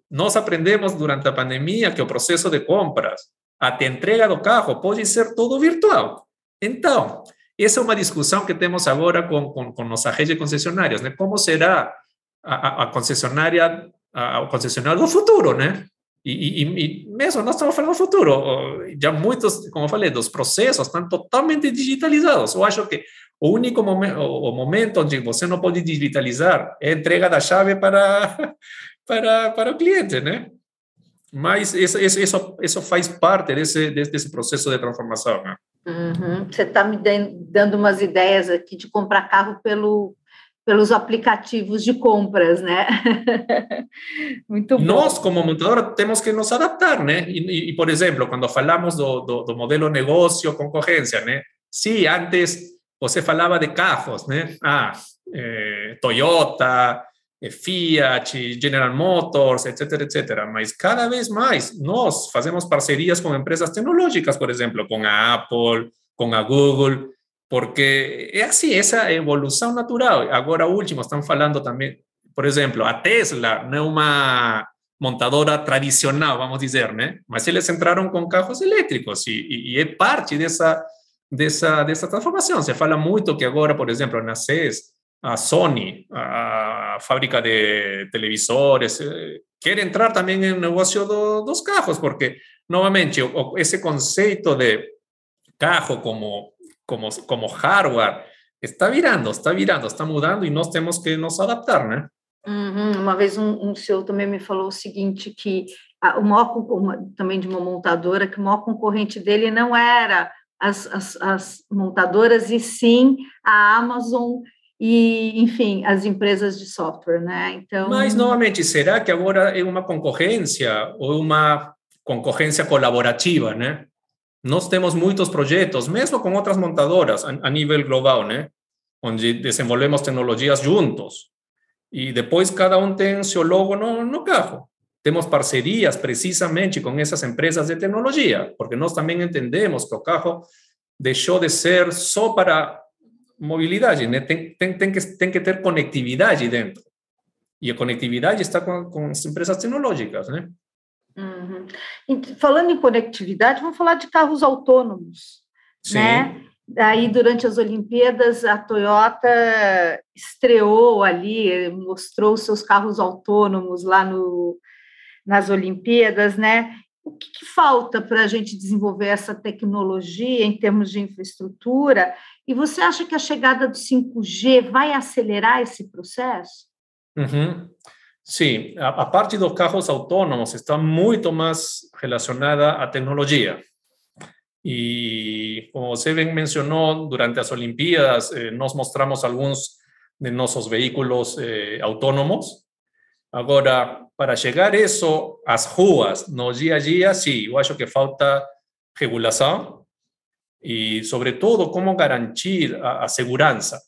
Nós aprendemos durante a pandemia que o processo de compras até entrega do carro pode ser todo virtual. Então, essa é uma discussão que temos agora com, com, com nossa rede de concessionárias, né? Será a, a a, o concessionário do futuro, né? E, e, e, mesmo nós estamos falando do futuro, já muitos, como eu falei, dos processos estão totalmente digitalizados. Eu acho que o único momento, o momento onde você não pode digitalizar é a entrega da chave para, para, para o cliente, né? Mas isso, isso, isso faz parte desse, desse processo de transformação. Né? Uhum. Você está me dando umas ideias aqui de comprar carro pelo, pelos aplicativos de compras, né? Muito bom. Nós, como montadora, temos que nos adaptar, né? E, e por exemplo, quando falamos do, do, do modelo negócio concorrência, né? Sim, antes você falava de carros, né? Ah, eh, Toyota, eh, Fiat, General Motors, etc, etc. Mas cada vez mais nós fazemos parcerias com empresas tecnológicas, por exemplo, com a Apple, com a Google, porque é assim, essa evolução natural. Agora, último, estão falando também, por exemplo, a Tesla não é uma montadora tradicional, vamos dizer, né? Mas eles entraram com carros elétricos e, e, é parte dessa dessa, dessa transformação. Se fala muito que agora, por exemplo, na CES, a Sony, a fábrica de televisores, eh, quer entrar também no negócio do, dos carros, porque, novamente, esse conceito de carro como, como, como hardware está virando, está virando, está mudando e nós temos que nos adaptar, né? Uhum. Uma vez um, um senhor também me falou o seguinte, que a, o maior, também de uma montadora, que o maior concorrente dele não era as, as, as montadoras, e sim a Amazon e, enfim, as empresas de software, né? Então... Mas, novamente, será que agora é uma concorrência ou uma concorrência colaborativa, né? Nós temos muitos projetos, mesmo com outras montadoras a, a nível global, né? Onde desenvolvemos tecnologias juntos. E depois cada um tem seu logo no, no carro. Temos parcerias precisamente com essas empresas de tecnologia, porque nós também entendemos que o carro deixou de ser só para mobilidade, né? tem, tem, tem, que, tem que ter conectividade dentro. E a conectividade está com, com as empresas tecnológicas, né? Uhum. Falando em conectividade, vamos falar de carros autônomos, Sim. né? Aí, durante as Olimpíadas, a Toyota estreou ali, mostrou seus carros autônomos lá no, nas Olimpíadas, né? O que, que falta para a gente desenvolver essa tecnologia em termos de infraestrutura? E você acha que a chegada do 5G vai acelerar esse processo? Uhum. Sim, a, a, parte dos carros autônomos está muito mais relacionada à tecnologia. E, como você bem mencionou, durante as Olimpíadas, eh, nós mostramos alguns de nossos veículos eh, autônomos Agora, para chegar isso às ruas, no dia a dia, sim, eu acho que falta regulação e, sobretudo, como garantir a, a segurança.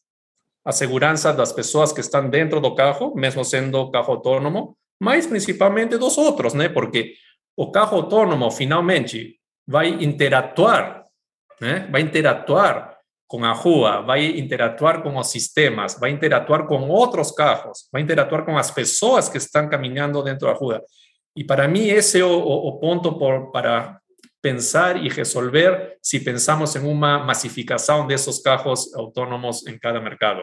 A segurança das pessoas que estão dentro do carro, mesmo sendo carro autônomo, mas principalmente dos outros? Porque o carro autônomo, finalmente, vai interatuar, né? Vai interatuar com a rua, vai interatuar com os sistemas, vai interatuar com outros carros, vai interatuar com as pessoas que estão caminhando dentro da rua. E para mim esse é o, o ponto por, para pensar e resolver se pensamos em uma massificação desses carros autônomos em cada mercado.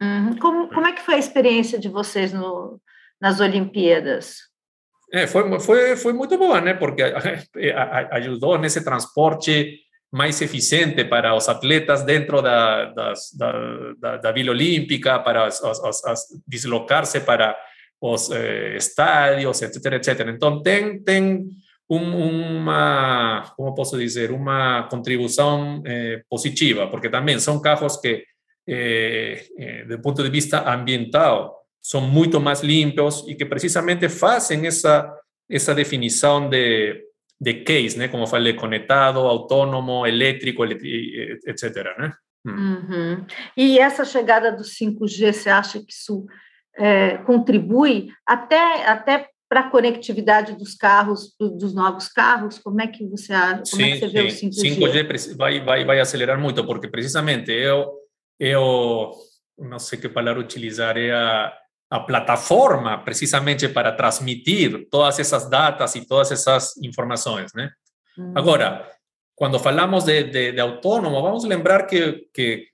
Uhum. Como, como é que foi a experiência de vocês no, nas Olimpíadas? É, foi, foi, foi muito boa, né? Porque ajudou nesse transporte mais eficiente para os atletas dentro da, das, da, da, da Vila Olímpica, para deslocar-se para os eh, estádios, etc, etc. Então, tem, tem um, uma, como posso dizer, uma contribuição eh, positiva, porque também são carros que, eh, eh, do ponto de vista ambiental, são muito mais limpos e que precisamente fazem essa, essa definição de, de case, né? como falei, conectado, autônomo, elétrico, etc. Né? Uhum. E essa chegada do 5G, você acha que isso é, contribui até, até para a conectividade dos carros, dos novos carros? Como é que você, como sim, é que você vê sim. o 5G? 5G vai, vai, vai acelerar muito, porque precisamente eu, eu não sei que palavra utilizar, é a, a plataforma precisamente para transmitir todas essas datas e todas essas informações, né? Uhum. Agora, quando falamos de, de, de, autônomo, vamos lembrar que, que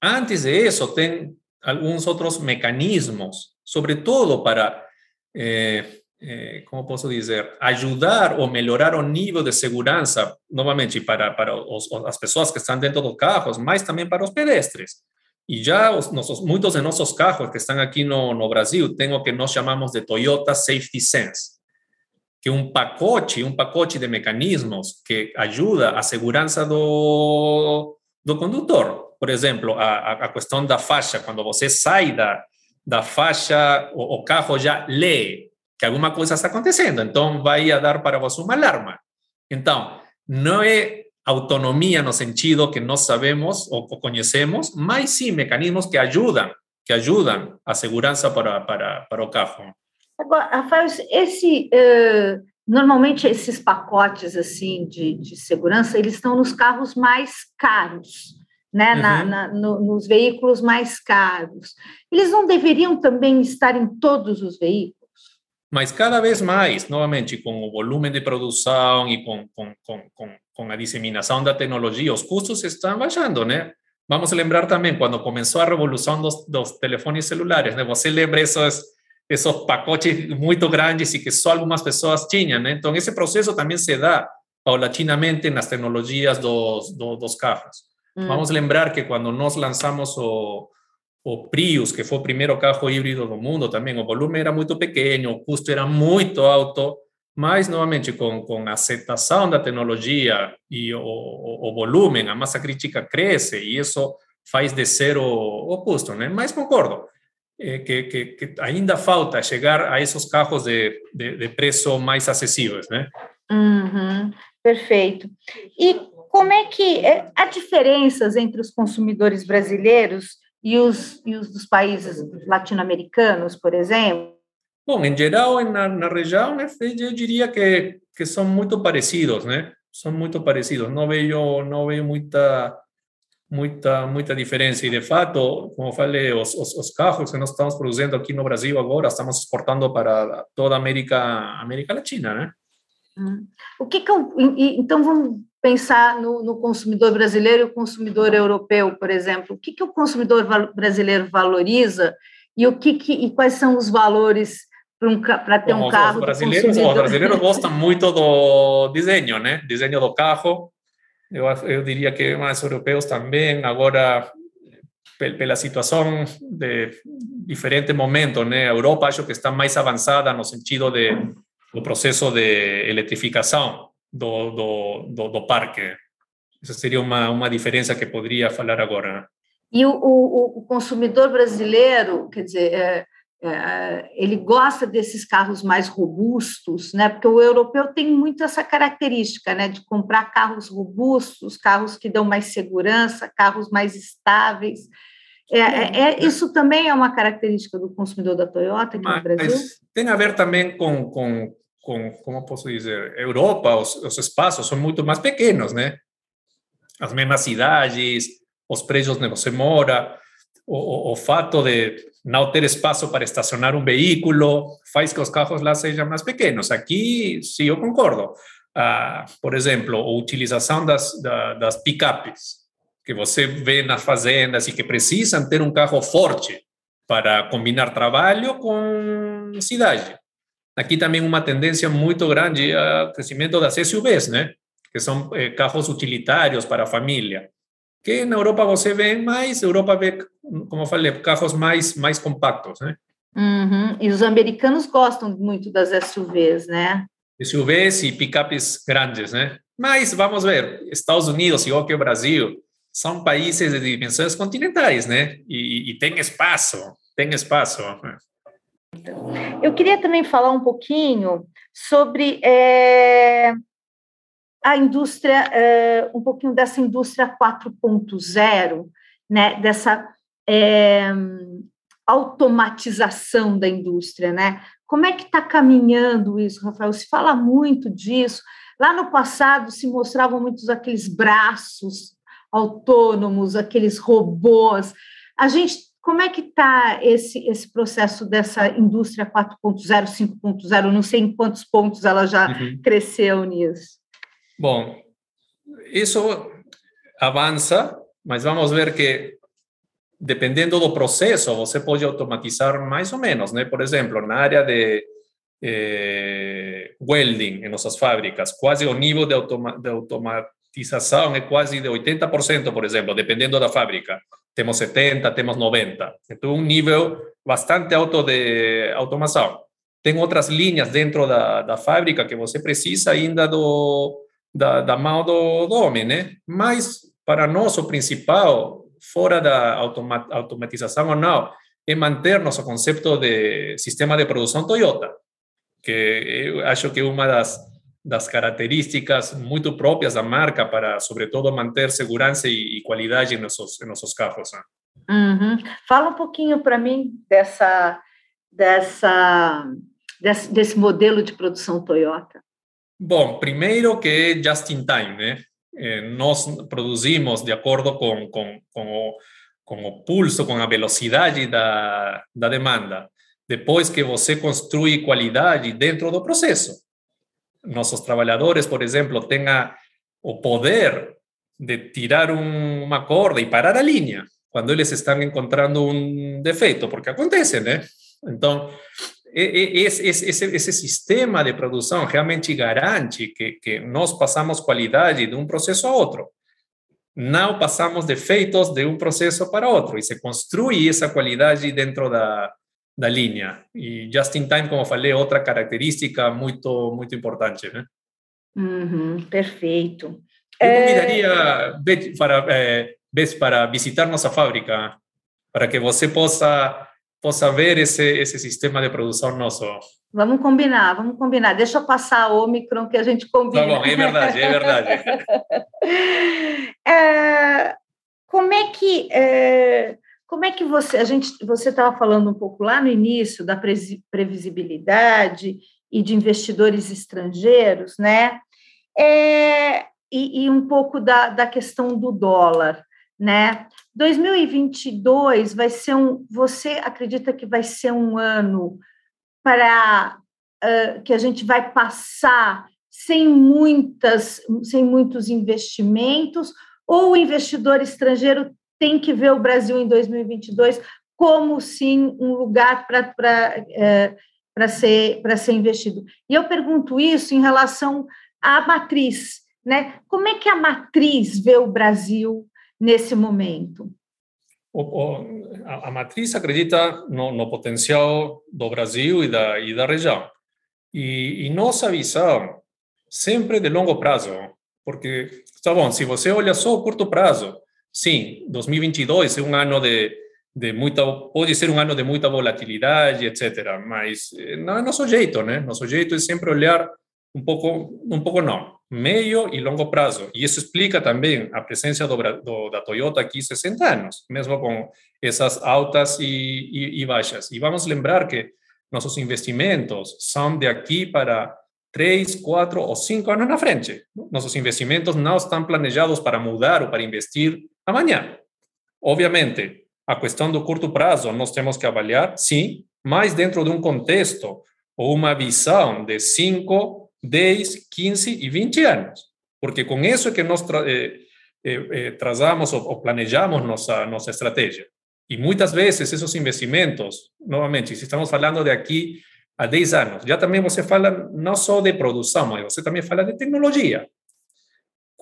antes de isso tem alguns outros mecanismos, sobretudo para, eh, eh, como posso dizer, ajudar ou melhorar o nível de segurança, novamente, para, para os, as que estão dentro dos carros, mas também para os pedestres. E já os de nossos carros que estão aqui no, no Brasil têm o que nós chamamos de Toyota Safety Sense, que é um pacote, um pacote de mecanismos que ajuda a segurança do, do condutor. Por exemplo, a, a questão da faixa, quando você sai da, da faixa, o, o carro já lê que alguma coisa está acontecendo, então vai a dar para você uma alarma. Então, não é autonomía no sentido que no sabemos o, conocemos, mas sí mecanismos que ayudan, que ayudan a segurança para, para, para o carro. Agora, Rafael, esse, uh, normalmente esses pacotes assim de, de segurança, eles estão nos carros mais caros, né? Uhum. Na, na, no, nos veículos mais caros. Eles não deveriam também estar em todos os veículos? Mas cada vez mais, novamente, com o volume de produção e com, com, com, com, a disseminação da tecnologia, os custos estão baixando, né? Vamos lembrar também, quando começou a revolução dos, dos telefones celulares, né? Você lembra esses, esses pacotes muito grandes e que só algumas pessoas tinham, né? Então, esse processo também se dá paulatinamente nas tecnologias dos, dos, dos carros. Hum. Vamos lembrar que quando nós lançamos o, o Prius, que foi o primeiro carro híbrido do mundo também, o volume era muito pequeno, o custo era muito alto, mas, novamente, com, com a aceitação da tecnologia e o, o, o, volume, a massa crítica cresce e isso faz descer o, o custo, né? Mas concordo é, que, que, que, ainda falta chegar a esses carros de, de, de preço mais acessíveis, né? Uhum, perfeito. E como é que é, há diferenças entre os consumidores brasileiros e os, e os dos países latino-americanos, por exemplo? Bom, em geral, na, na região, né, eu diria que, que são muito parecidos, né? São muito parecidos. Não vejo, não vejo muita, muita, muita diferença. E, de fato, como falei, os, os, os, carros que nós estamos produzindo aqui no Brasil agora, estamos exportando para toda a América, América Latina, né? Hum. O que, que eu, então vamos pensar no, no, consumidor brasileiro e o consumidor europeu, por exemplo. O que, que o consumidor brasileiro valoriza e o que, que e quais são os valores para ter Bom, um carro? Os brasileiros, os brasileiros gostam muito do desenho, né? Desenho do carro. Eu, eu diria que mais europeus também. Agora, pela situação de diferente momento, né? A Europa acho que está mais avançada no sentido de do processo de eletrificação do, do, do, do parque. Essa seria uma, uma diferença que poderia falar agora. E o, o, o consumidor brasileiro, quer dizer, é, é, ele gosta desses carros mais robustos, né? Porque o europeu tem muito essa característica, né? De comprar carros robustos, carros que dão mais segurança, carros mais estáveis. É, é, é isso também é uma característica do consumidor da Toyota aqui Mas no Brasil? Tem a ver também com, com, com, como posso dizer, Europa, os, os espaços são muito mais pequenos, né? As mesmas cidades, os prédios onde você mora, o, o, o, fato de não ter espaço para estacionar um veículo faz que os carros lá sejam mais pequenos. Aqui, sim, eu concordo. Ah, por exemplo, a utilização das, das picapes, que você vê nas fazendas e que precisam ter um carro forte para combinar trabalho com cidade. Aqui também uma tendência muito grande ao crescimento das SUVs, né? que são eh, carros utilitários para a família. Que na Europa você vê mais, Europa vê, como eu falei, carros mais, mais compactos, né? Uhum. E os americanos gostam muito das SUVs, né? SUVs e picapes grandes, né? Mas vamos ver, Estados Unidos, igual que o Brasil, são países de dimensões continentais, né? E, e tem espaço, tem espaço. Eu queria também falar um pouquinho sobre é, a indústria, é, um pouquinho dessa indústria 4.0, né? Dessa é, automatização da indústria, né? Como é que está caminhando isso, Rafael? Se fala muito disso. Lá no passado se mostravam muitos aqueles braços autônomos, aqueles robôs. A gente, como é que está esse, esse processo dessa indústria 4.0, 5.0? Não sei em quantos pontos ela já uhum. cresceu nisso. Bom, isso avança, mas vamos ver que dependendo do processo, você pode automatizar mais ou menos, né? Por exemplo, na área de eh, welding em nossas fábricas, quase o nível de, automa de automatização é quase de 80%, por exemplo, dependendo da fábrica. Temos 70, temos 90. Então, um nível bastante alto de automação. Tem outras linhas dentro da, da fábrica que você precisa ainda do, da, da mão do, do homem, né? Mas, para nós, o principal fora da automa automatização ou não, é manter nosso conceito de sistema de produção Toyota, que eu acho que é uma das, das características muito próprias da marca para, sobretudo, manter segurança e, e qualidade em nossos, em nossos carros. Né? Uhum. Fala um pouquinho para mim dessa, dessa, desse, desse modelo de produção Toyota. Bom, primeiro que é just in time, né? eh, nós produzimos de acordo com, com, com, o, com o pulso, com a velocidade da, da demanda. Depois que você construi qualidade dentro do processo. Nossos trabalhadores, por exemplo, tenham o poder de tirar um, uma corda e parar a linha quando eles estão encontrando um defeito, porque acontece, né? Então, esse, esse, esse sistema de produção realmente garante que, que nós passamos qualidade de um processo a outro. Não passamos defeitos de um processo para outro e se construi essa qualidade dentro da, da linha. E just in time, como falei, outra característica muito muito importante, né? Uhum, perfeito. Eu convidaria é... para, é, para visitar nossa fábrica, para que você possa possa ver esse, esse sistema de produção nosso. Vamos combinar, vamos combinar. Deixa eu passar a Omicron que a gente combina. Tá bom, é verdade, é verdade. é, como é que é, como é que você a gente você estava falando um pouco lá no início da previsibilidade e de investidores estrangeiros, né? É, e, e um pouco da, da questão do dólar né? 2022 vai ser um. Você acredita que vai ser um ano para uh, que a gente vai passar sem muitas, sem muitos investimentos, ou o investidor estrangeiro tem que ver o Brasil em 2022 como sim um lugar para para ser para ser investido. E eu pergunto isso em relação à matriz, né? Como é que a matriz vê o Brasil nesse momento? O, o, a, a, matriz acredita no, no, potencial do Brasil e da, e da região. E, e, nossa visão sempre de longo prazo, porque, está bom, se você olha só o curto prazo, sim, 2022 é um ano de, de muita, pode ser um ano de muita volatilidade, etc. Mas eh, não é nosso jeito, né? Nosso jeito é sempre olhar um pouco, um pouco não, meio e longo prazo. E isso explica também a presença do, do, da Toyota aqui 60 anos, mesmo com essas altas e, e, e, baixas. E vamos lembrar que nossos investimentos são de aqui para três, quatro ou cinco anos na frente. Nossos investimentos não estão planejados para mudar ou para investir amanhã. Obviamente, a questão do curto prazo nós temos que avaliar, sim, mas dentro de um contexto ou uma visão de cinco 10, 15 e 20 anos, porque com isso é que nós tra eh, eh, eh, trazamos ou, planejamos nossa, nossa estratégia. Y muchas veces esos investimentos, nuevamente, si estamos hablando de aquí a 10 años, ya también você fala no solo de producción, mas você también fala de tecnología.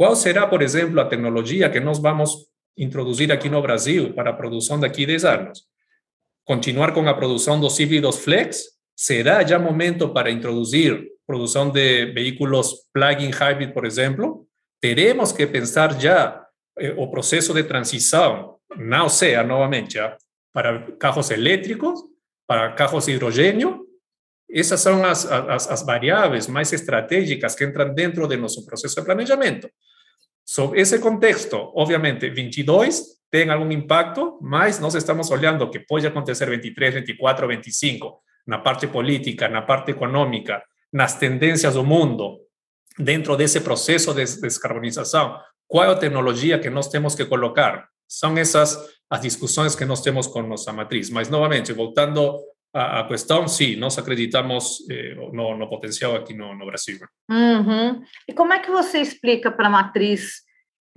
¿Cuál será, por ejemplo, la tecnología que nos vamos a introducir aquí no Brasil para a produção daqui 10 anos? Continuar con la producción dos híbridos flex? ¿Será ya momento para introducir producción de vehículos plug-in hybrid, por ejemplo? Tenemos que pensar ya eh, o proceso de transición, no sea nuevamente, ¿ya? para carros eléctricos, para carros de hidrogênio. Essas são as, as, as, variáveis mais estratégicas que entram dentro do nosso processo de planejamento. Sobre esse contexto, obviamente, 22 tem algum impacto, mas nós estamos olhando que pode acontecer 23, 24, 25, na parte política, na parte econômica, nas tendências do mundo, dentro desse processo de descarbonização, qual é a tecnologia que nós temos que colocar? São essas as discussões que nós temos com nossa matriz. Mas, novamente, voltando à, questão, sim, nós acreditamos eh, no, no, potencial aqui no, no Brasil. Uhum. E como é que você explica para a matriz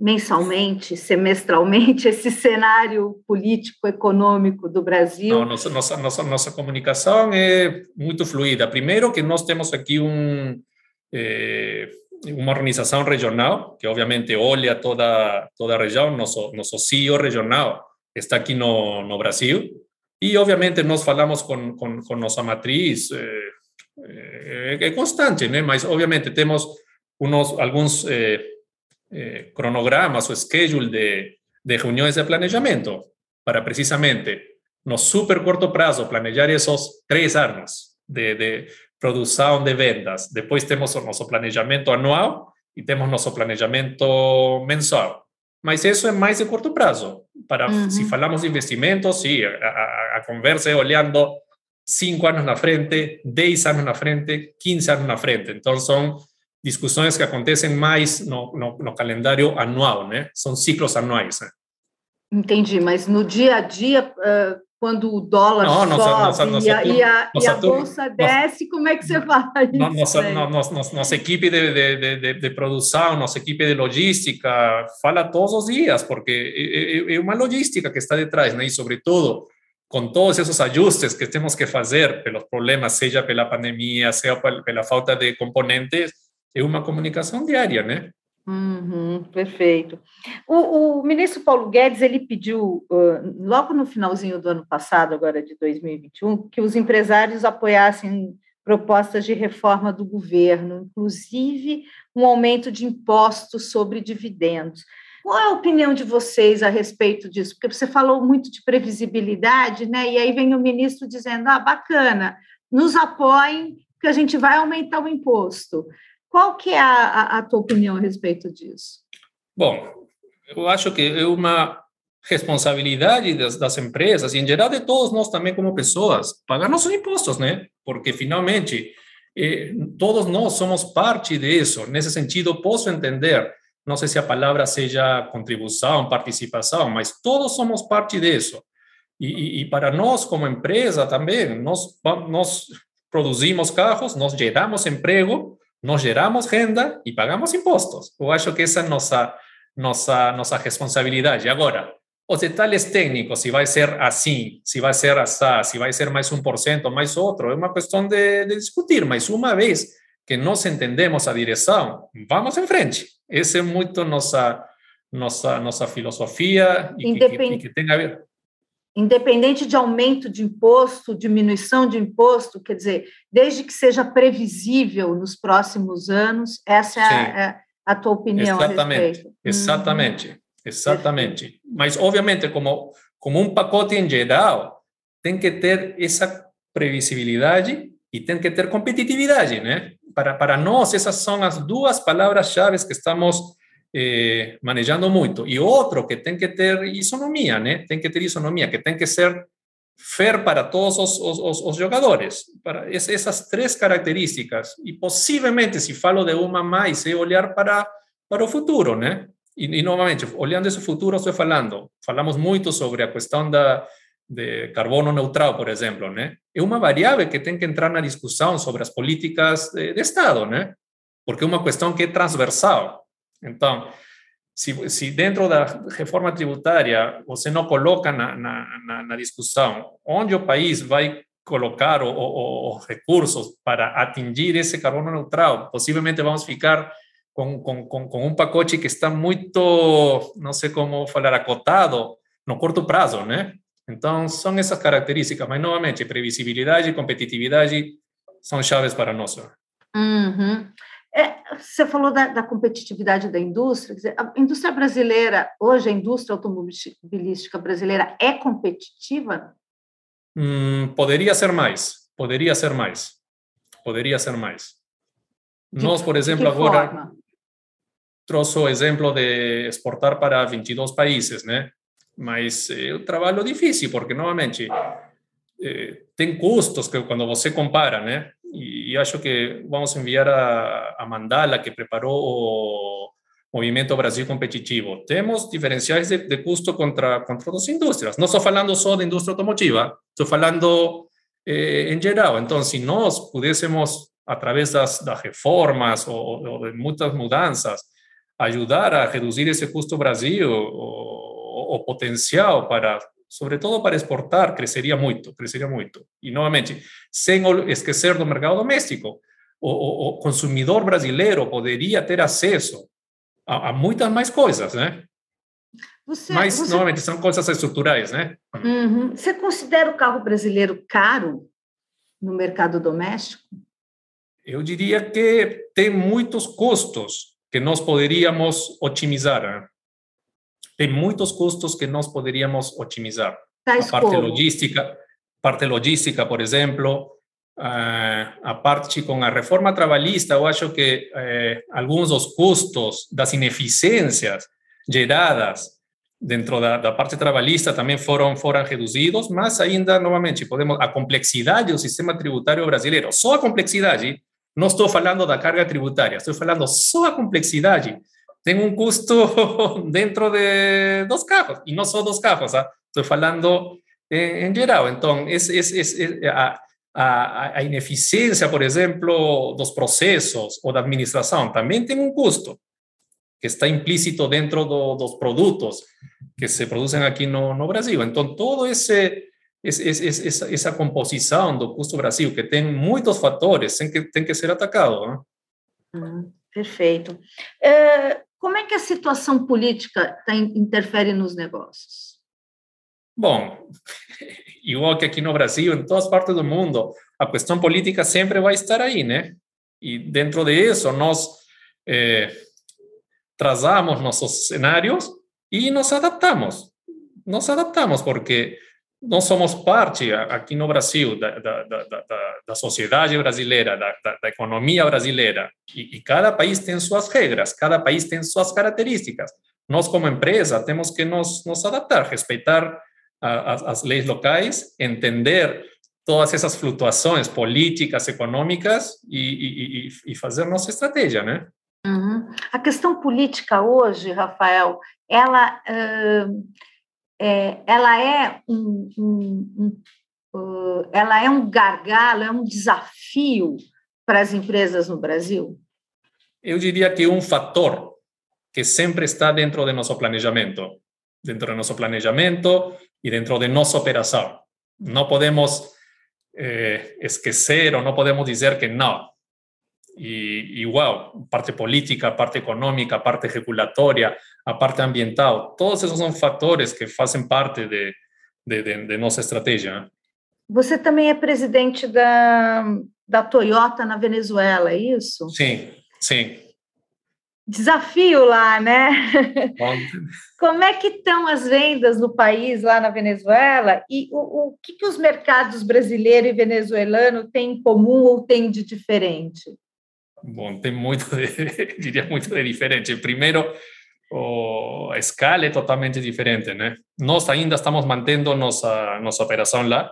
mensalmente, semestralmente, esse cenário político, econômico do Brasil? Não, nossa, nossa, nossa, nossa comunicação é muito fluida. Primeiro que nós temos aqui um... Eh, uma organização regional que obviamente olha toda toda a região, nosso nosso CEO regional está aqui no, no Brasil e obviamente nós falamos com, com, com nossa matriz é, é, é constante, né? Mas obviamente temos uns alguns é, cronogramas ou schedule de, de reuniões de planejamento para precisamente no super curto prazo planejar esses três anos de, de produção de vendas. Depois temos o nosso planejamento anual e temos nosso planejamento mensual. Mas isso é mais de curto prazo. Para, uhum. Se falamos de investimentos, sim, a, a, a conversa é olhando cinco anos na frente, dez anos na frente, 15 anos na frente. Então, são discussões que acontecem mais no, no, no calendário anual, né? São ciclos anuais. Né? Entendi, mas no dia a dia, uh, quando o dólar não, sobe nossa, nossa, e, a, e, a, e a bolsa desce, como é que você faz Nossa, nossa, nossa, equipe de, de, de, de, produção, nossa equipe de logística, fala todos os dias, porque é, é uma logística que está detrás, né? e sobretudo com todos esses ajustes que temos que fazer pelos problemas, seja pela pandemia, seja pela falta de componentes, é uma comunicação diária, né? Uhum, perfeito. O, o, ministro Paulo Guedes ele pediu uh, logo no finalzinho do ano passado, agora de 2021, que os empresários apoiassem propostas de reforma do governo, inclusive um aumento de impostos sobre dividendos. Qual é a opinião de vocês a respeito disso? Porque você falou muito de previsibilidade, né? E aí vem o ministro dizendo: ah, bacana, nos apoiem, que a gente vai aumentar o imposto. Qual que é a, a, tua opinião a respeito disso? Bom, eu acho que é uma responsabilidade das, das, empresas e, em geral, de todos nós também como pessoas, pagar nossos impostos, né? Porque, finalmente, eh, todos nós somos parte disso. Nesse sentido, posso entender, não sei se a palavra seja contribuição, participação, mas todos somos parte disso. E, e, e para nós, como empresa, também, nós, nós produzimos carros, nós geramos emprego, nós geramos renda e pagamos impostos. Eu acho que essa é nossa nossa nossa responsabilidade. Agora, os detalhes técnicos, se vai ser assim, se vai ser assim, se vai ser mais 1%, mais outro, é uma questão de, de discutir, mas uma vez que nós entendemos a direção, vamos em frente. Essa é muito nossa nossa nossa filosofia e que, que, que tem a ver independente de aumento de imposto, diminuição de imposto, quer dizer, desde que seja previsível nos próximos anos, essa é a, é a, tua opinião exatamente, a respeito. Exatamente, hum. exatamente. Mas, obviamente, como, como um pacote em geral, tem que ter essa previsibilidade e tem que ter competitividade, né? Para, para nós, essas são as duas palavras-chave que estamos eh, manejando muito. E outro que tem que ter isonomia, né? Tem que ter isonomia, que tem que ser fair para todos os, os, os jogadores. Para essas três características. E possivelmente, se falo de uma mais, é olhar para, para o futuro, né? E, e novamente, olhando esse futuro, estou falando, falamos muito sobre a questão da, de carbono neutral, por exemplo, né? É uma variável que tem que entrar na discussão sobre as políticas de, de Estado, né? Porque é uma questão que é transversal. Então, se, se dentro da reforma tributária você não coloca na, na, na discussão onde o país vai colocar o, o, os recursos para atingir esse carbono neutral, possivelmente vamos ficar com, com, com, com um pacote que está muito, não sei como falar, acotado no curto prazo, né? Então, são essas características, mas novamente, previsibilidade e competitividade são chaves para nós. Uhum. É, você falou da, da, competitividade da indústria. Dizer, a indústria brasileira, hoje, a indústria automobilística brasileira é competitiva? Hum, poderia ser mais, poderia ser mais, poderia ser mais. De, Nós, por exemplo, agora forma? trouxe o exemplo de exportar para 22 países, né? Mas é um trabalho difícil, porque, novamente, é, tem custos que quando você compara, né? Y, acho que vamos a enviar a, a Mandala, que preparó o Movimiento Brasil Competitivo. Tenemos diferenciais de, de custo contra, contra otras industrias. No estoy hablando solo de industria automotiva, estoy hablando eh, en general. Entonces, si nos pudiésemos, a través de las reformas o, o, de muchas mudanzas, ayudar a reducir ese custo Brasil o, o potencial para sobre todo para exportar, crecería mucho, crecería mucho. Y nuevamente, sin esquecer del mercado doméstico, o, o, o consumidor brasileiro poderia ter acesso a, a muitas mais coisas, né? Você, Mas, você... novamente, são coisas estruturais, né? Uhum. Você considera o carro brasileiro caro no mercado doméstico? Eu diria que tem muitos custos que nós poderíamos otimizar. Tem muitos custos que nós poderíamos otimizar. Tais a parte como? logística, parte logística, por exemplo, a parte com a reforma trabalhista, eu acho que uh, alguns dos custos das ineficiências geradas dentro da, da, parte trabalhista também foram foram reduzidos, mas ainda novamente podemos a complexidade do sistema tributário brasileiro, só a complexidade, não estou falando da carga tributária, estou falando só a complexidade tengo un custo dentro de dos carros, y no solo dos carros, ¿ah? estoy hablando en, en geral. Entonces, es, es, es, a, a, a, ineficiencia, por ejemplo, dos procesos o de administración, también tiene un custo que está implícito dentro de los productos que se producen aquí no, no Brasil. Entonces, todo ese... Es, es, es, esa, esa composição do custo Brasil, que tem muitos fatores, tem que, tem que ser atacado. Né? Hum, perfeito. É, como é que a situação política tá, interfere nos negócios? Bom, igual que aqui no Brasil, em todas partes do mundo, a questão política sempre vai estar aí, né? E dentro disso, nós eh, trazamos nossos cenários e nos adaptamos. Nos adaptamos porque não somos parte aqui no Brasil da, da, da, da sociedade brasileira, da, economia brasileira, e, e, cada país tem suas regras, cada país tem suas características. Nós, como empresa, temos que nos, nos adaptar, respeitar a, as, as leis locais, entender todas essas flutuações políticas, econômicas e, e, e fazer nossa estratégia, né? Uhum. A questão política hoje, Rafael, ela... Uh é, ela é um, um, um uh, ela é um gargalo, é um desafio para as empresas no Brasil? Eu diria que um fator que sempre está dentro do nosso planejamento, dentro do nosso planejamento e dentro de nossa operação. Não podemos eh, esquecer ou não podemos dizer que não. E igual, parte política, parte econômica, parte regulatória, a parte ambiental, todos esses são fatores que fazem parte de, de, de, de nossa estratégia. Você também é presidente da, da Toyota na Venezuela, é isso? Sim, sim. Desafio lá, né? Como é que estão as vendas no país, lá na Venezuela? E o, o que, que os mercados brasileiro e venezuelano têm em comum ou têm de diferente? Bom, tem muito, de, diria muito de diferente. Primeiro, o, escala totalmente diferente, né? Nós ainda estamos mantendo nossa nossa operação lá.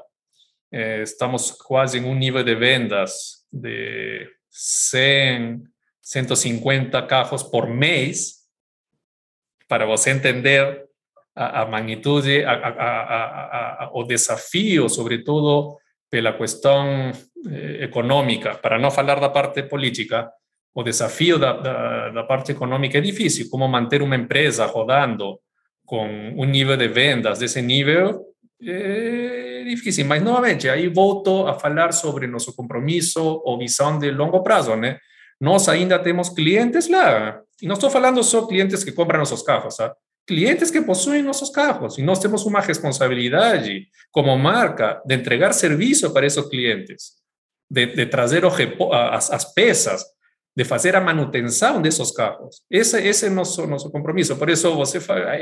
Eh, estamos quase em um nível de vendas de 100, 150 carros por mês, para você entender a, a magnitude, a, a, o desafio, sobretudo pela questão eh, econômica, para não falar da parte política, o desafio da, da, da parte econômica é difícil. Como manter uma empresa rodando com um nível de vendas desse nível é difícil. Mas, novamente, aí volto a falar sobre nosso compromisso ou visão de longo prazo, né? Nós ainda temos clientes lá. E não estou falando só clientes que compram nossos carros, tá? clientes que possuem nossos carros. E nós temos uma responsabilidade como marca de entregar serviço para esses clientes, de, de trazer as, as peças de fazer a manutenção desses carros. Esse, esse é nosso, nosso compromisso. Por isso, você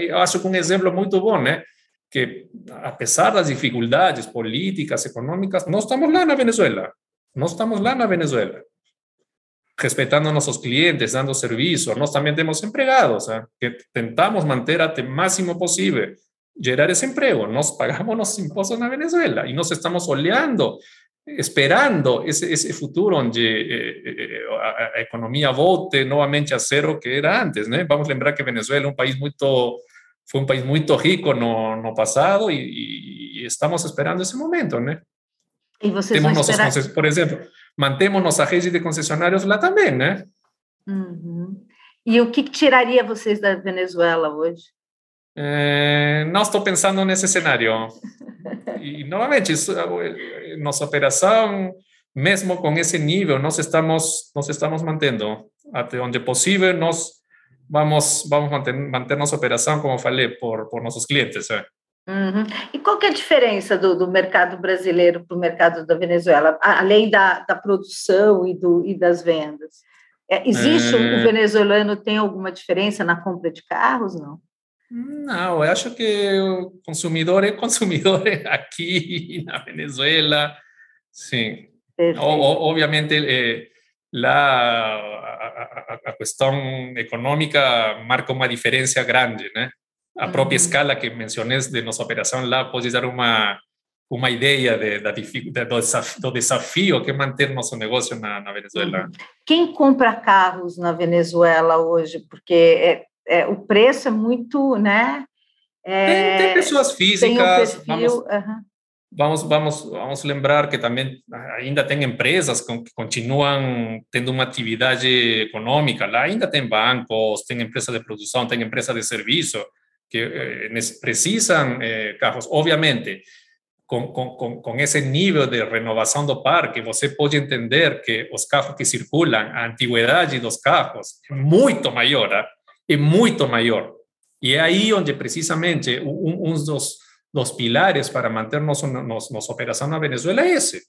eu acho que um exemplo muito bom, né? Que, apesar das dificuldades políticas, econômicas, nós estamos lá na Venezuela. Nós estamos lá na Venezuela. Respeitando nossos clientes, dando serviço. Nós também temos empregados, ¿eh? que tentamos manter até o máximo possível gerar esse emprego. Nós pagamos nossos impostos na Venezuela e nós estamos olhando esperando ese, ese futuro donde eh, eh, a, a, economía volte nuevamente a cero que era antes, ¿no? Vamos a lembrar que Venezuela un país muy fue un país muy rico no, no pasado y, y, estamos esperando ese momento. E vocês esperar... Por exemplo, mantemos a rede de concessionários lá também, né? Uhum. E o que tiraria vocês da Venezuela hoje? É, não estou pensando nesse cenário. E, novamente, isso, nossa operação, mesmo com esse nível, nós estamos, nós estamos mantendo. Até onde possível, nós vamos, vamos manter, manter nossa operação, como falei, por, por nossos clientes. É. Uhum. E qual que é a diferença do, do mercado brasileiro para o mercado da Venezuela, além da, da produção e, do, e das vendas? É, existe, é... o venezuelano tem alguma diferença na compra de carros, não? Não, eu acho que o consumidor é consumidor aqui na Venezuela, sim. obviamente, eh, la, a, a, questão econômica marca uma diferença grande, né? A própria uhum. escala que mencionei de nossa operação lá pode dar uma uma ideia de, da, do, desafio, do desafio que é manter nosso negócio na, na Venezuela. Quem compra carros na Venezuela hoje? Porque é, é, o preço é muito, né? É, tem, tem, pessoas físicas. Tem um perfil, vamos, uhum. vamos, vamos, vamos lembrar que também ainda tem empresas que continuam tendo uma atividade econômica lá, ainda tem bancos, tem empresa de produção, tem empresa de serviço que eh, precisam eh, carros. Obviamente, com, com, com, esse nível de renovação do parque, você pode entender que os carros que circulam, a antiguidade dos carros é muito maior. É muito maior. E é aí onde, precisamente, um, um dos, dos pilares para manter nossa, operação na Venezuela é esse.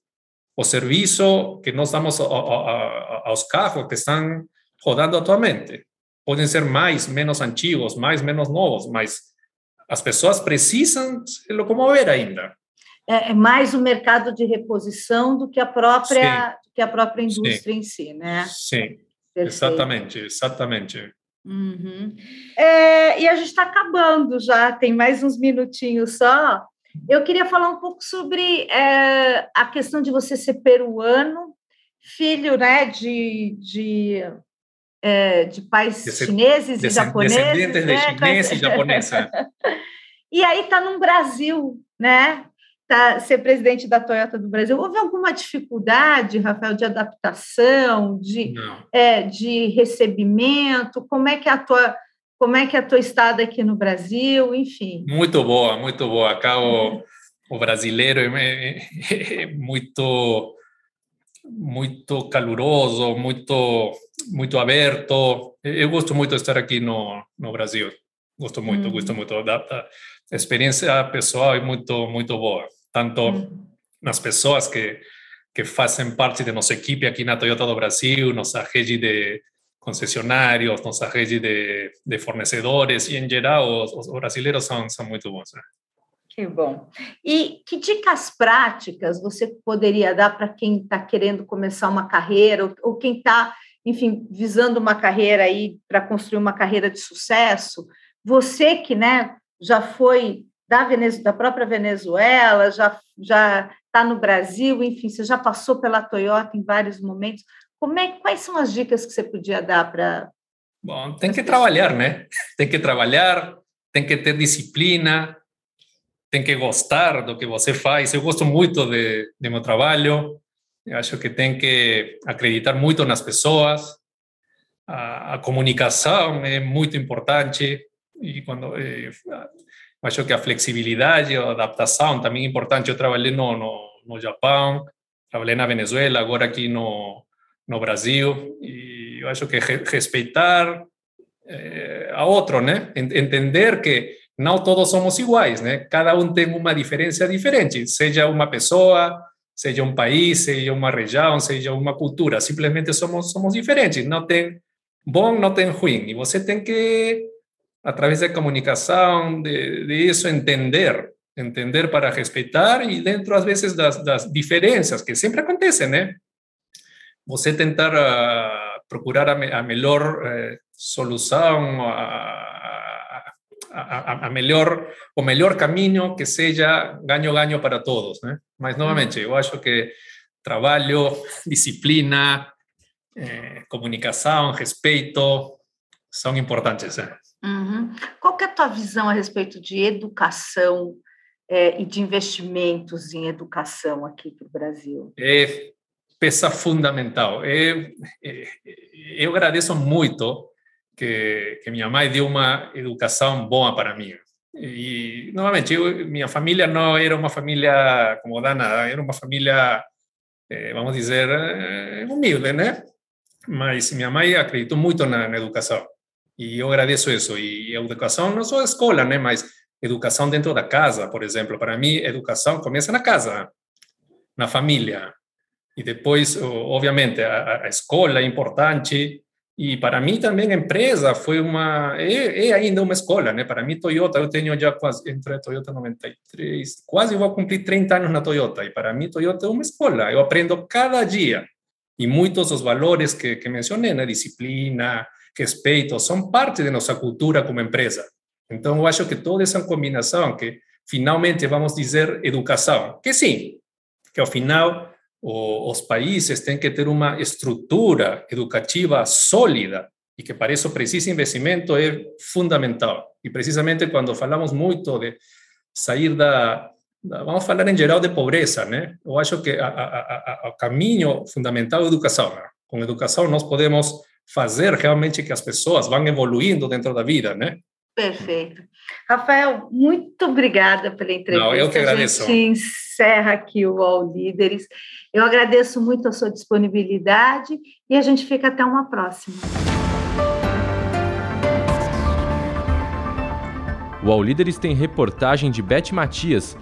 O serviço que nós damos a, a, a, aos carros que estão rodando atualmente. Podem ser mais, menos antigos, mais, menos novos, mas as pessoas precisam se locomover ainda. É, é mais o mercado de reposição do que a própria, que a própria indústria Sim. em si, né? Sim, Perfeito. exatamente, exatamente. Uhum. É, e a gente está acabando já, tem mais uns minutinhos só. Eu queria falar um pouco sobre é, a questão de você ser peruano, filho né, de, de, é, de pais Desse, chineses e japoneses. Descendentes né? de chinês e japonesa. e aí está no Brasil, né? Tá, ser presidente da Toyota do Brasil. Houve alguma dificuldade, Rafael, de adaptação, de, é, de recebimento? Como é que é a tua como é que é a tua estada aqui no Brasil, enfim? Muito boa, muito boa. Acá o, o brasileiro é, é, é muito muito caloroso, muito muito aberto. Eu gosto muito de estar aqui no, no Brasil. Gosto muito, hum. gosto muito. Da experiência pessoal é muito muito boa tanto mm. nas pessoas que, que fazem parte de nossa equipe aqui na Toyota do Brasil, nossa rede de concessionários, nossa rede de, de fornecedores e, em geral, os, os brasileiros são, são muito bons. Né? Que bom. E que dicas práticas você poderia dar para quem está querendo começar uma carreira ou, ou quem está, enfim, visando uma carreira aí para construir uma carreira de sucesso? Você que, né, já foi da, Venez, da própria Venezuela, já já está no Brasil, enfim, você já passou pela Toyota em vários momentos. Como é, quais são as dicas que você podia dar para Bom, tem que trabalhar, né? Tem que trabalhar, tem que ter disciplina, tem que gostar do que você faz. Eu gosto muito de, de meu trabalho. Eu acho que tem que acreditar muito nas pessoas. a, a comunicação é muito importante e quando eh, acho que a flexibilidade, a adaptação também é importante. Eu trabalhei no, no, no Japão, trabalhei na Venezuela, agora aqui no, no Brasil, e eu acho que respeitar eh, a outro, né? Entender que não todos somos iguais, né? Cada um tem uma diferença diferente, seja uma pessoa, seja um país, seja uma região, seja uma cultura, simplesmente somos somos diferentes, não tem bom, não tem ruim, e você tem que através da comunicação, de, de isso entender, entender para respeitar e dentro às vezes das, diferenças que sempre acontecem, né? Você tentar uh, procurar a, a melhor uh, solução, a, a, a, melhor o melhor caminho que seja ganho-ganho para todos, né? Mas novamente, eu acho que trabalho, disciplina, eh, comunicação, respeito são importantes. Né? Uhum. Qual é a tua visão a respeito de educação é, e de investimentos em educação aqui para o Brasil? É peça fundamental. Eu, eu agradeço muito que, que minha mãe deu uma educação boa para mim. E, novamente, eu, minha família não era uma família como Dana, era uma família, eh, vamos dizer, eh, humilde, né? Mas minha mãe acreditou muito na, na educação. E eu agradeço isso. E educação não só a escola, né? Mas educação dentro da casa, por exemplo. Para mim, educação começa na casa, na família. E depois, obviamente, a, a escola é importante. E para mim também a empresa foi uma é, é, ainda uma escola, né? Para mim Toyota, eu tenho já quase entre Toyota 93, quase vou cumprir 30 anos na Toyota. E para mim Toyota é uma escola. Eu aprendo cada dia. E muitos dos valores que, que mencionei, né? Disciplina, respeito, são parte de nossa cultura como empresa. Então, eu acho que toda essa combinação, que finalmente vamos dizer educação, que sim, que ao final os países têm que ter uma estrutura educativa sólida e que para isso precisa investimento é fundamental. E precisamente quando falamos muito de sair da vamos falar em geral de pobreza, né? Eu acho que o caminho fundamental é a educação. Né? Com educação nós podemos fazer realmente que as pessoas vão evoluindo dentro da vida, né? Perfeito. Rafael, muito obrigada pela entrevista. Não, eu que agradeço. A gente encerra aqui o All Líderes. Eu agradeço muito a sua disponibilidade e a gente fica até uma próxima. O All Líderes tem reportagem de Beth Matias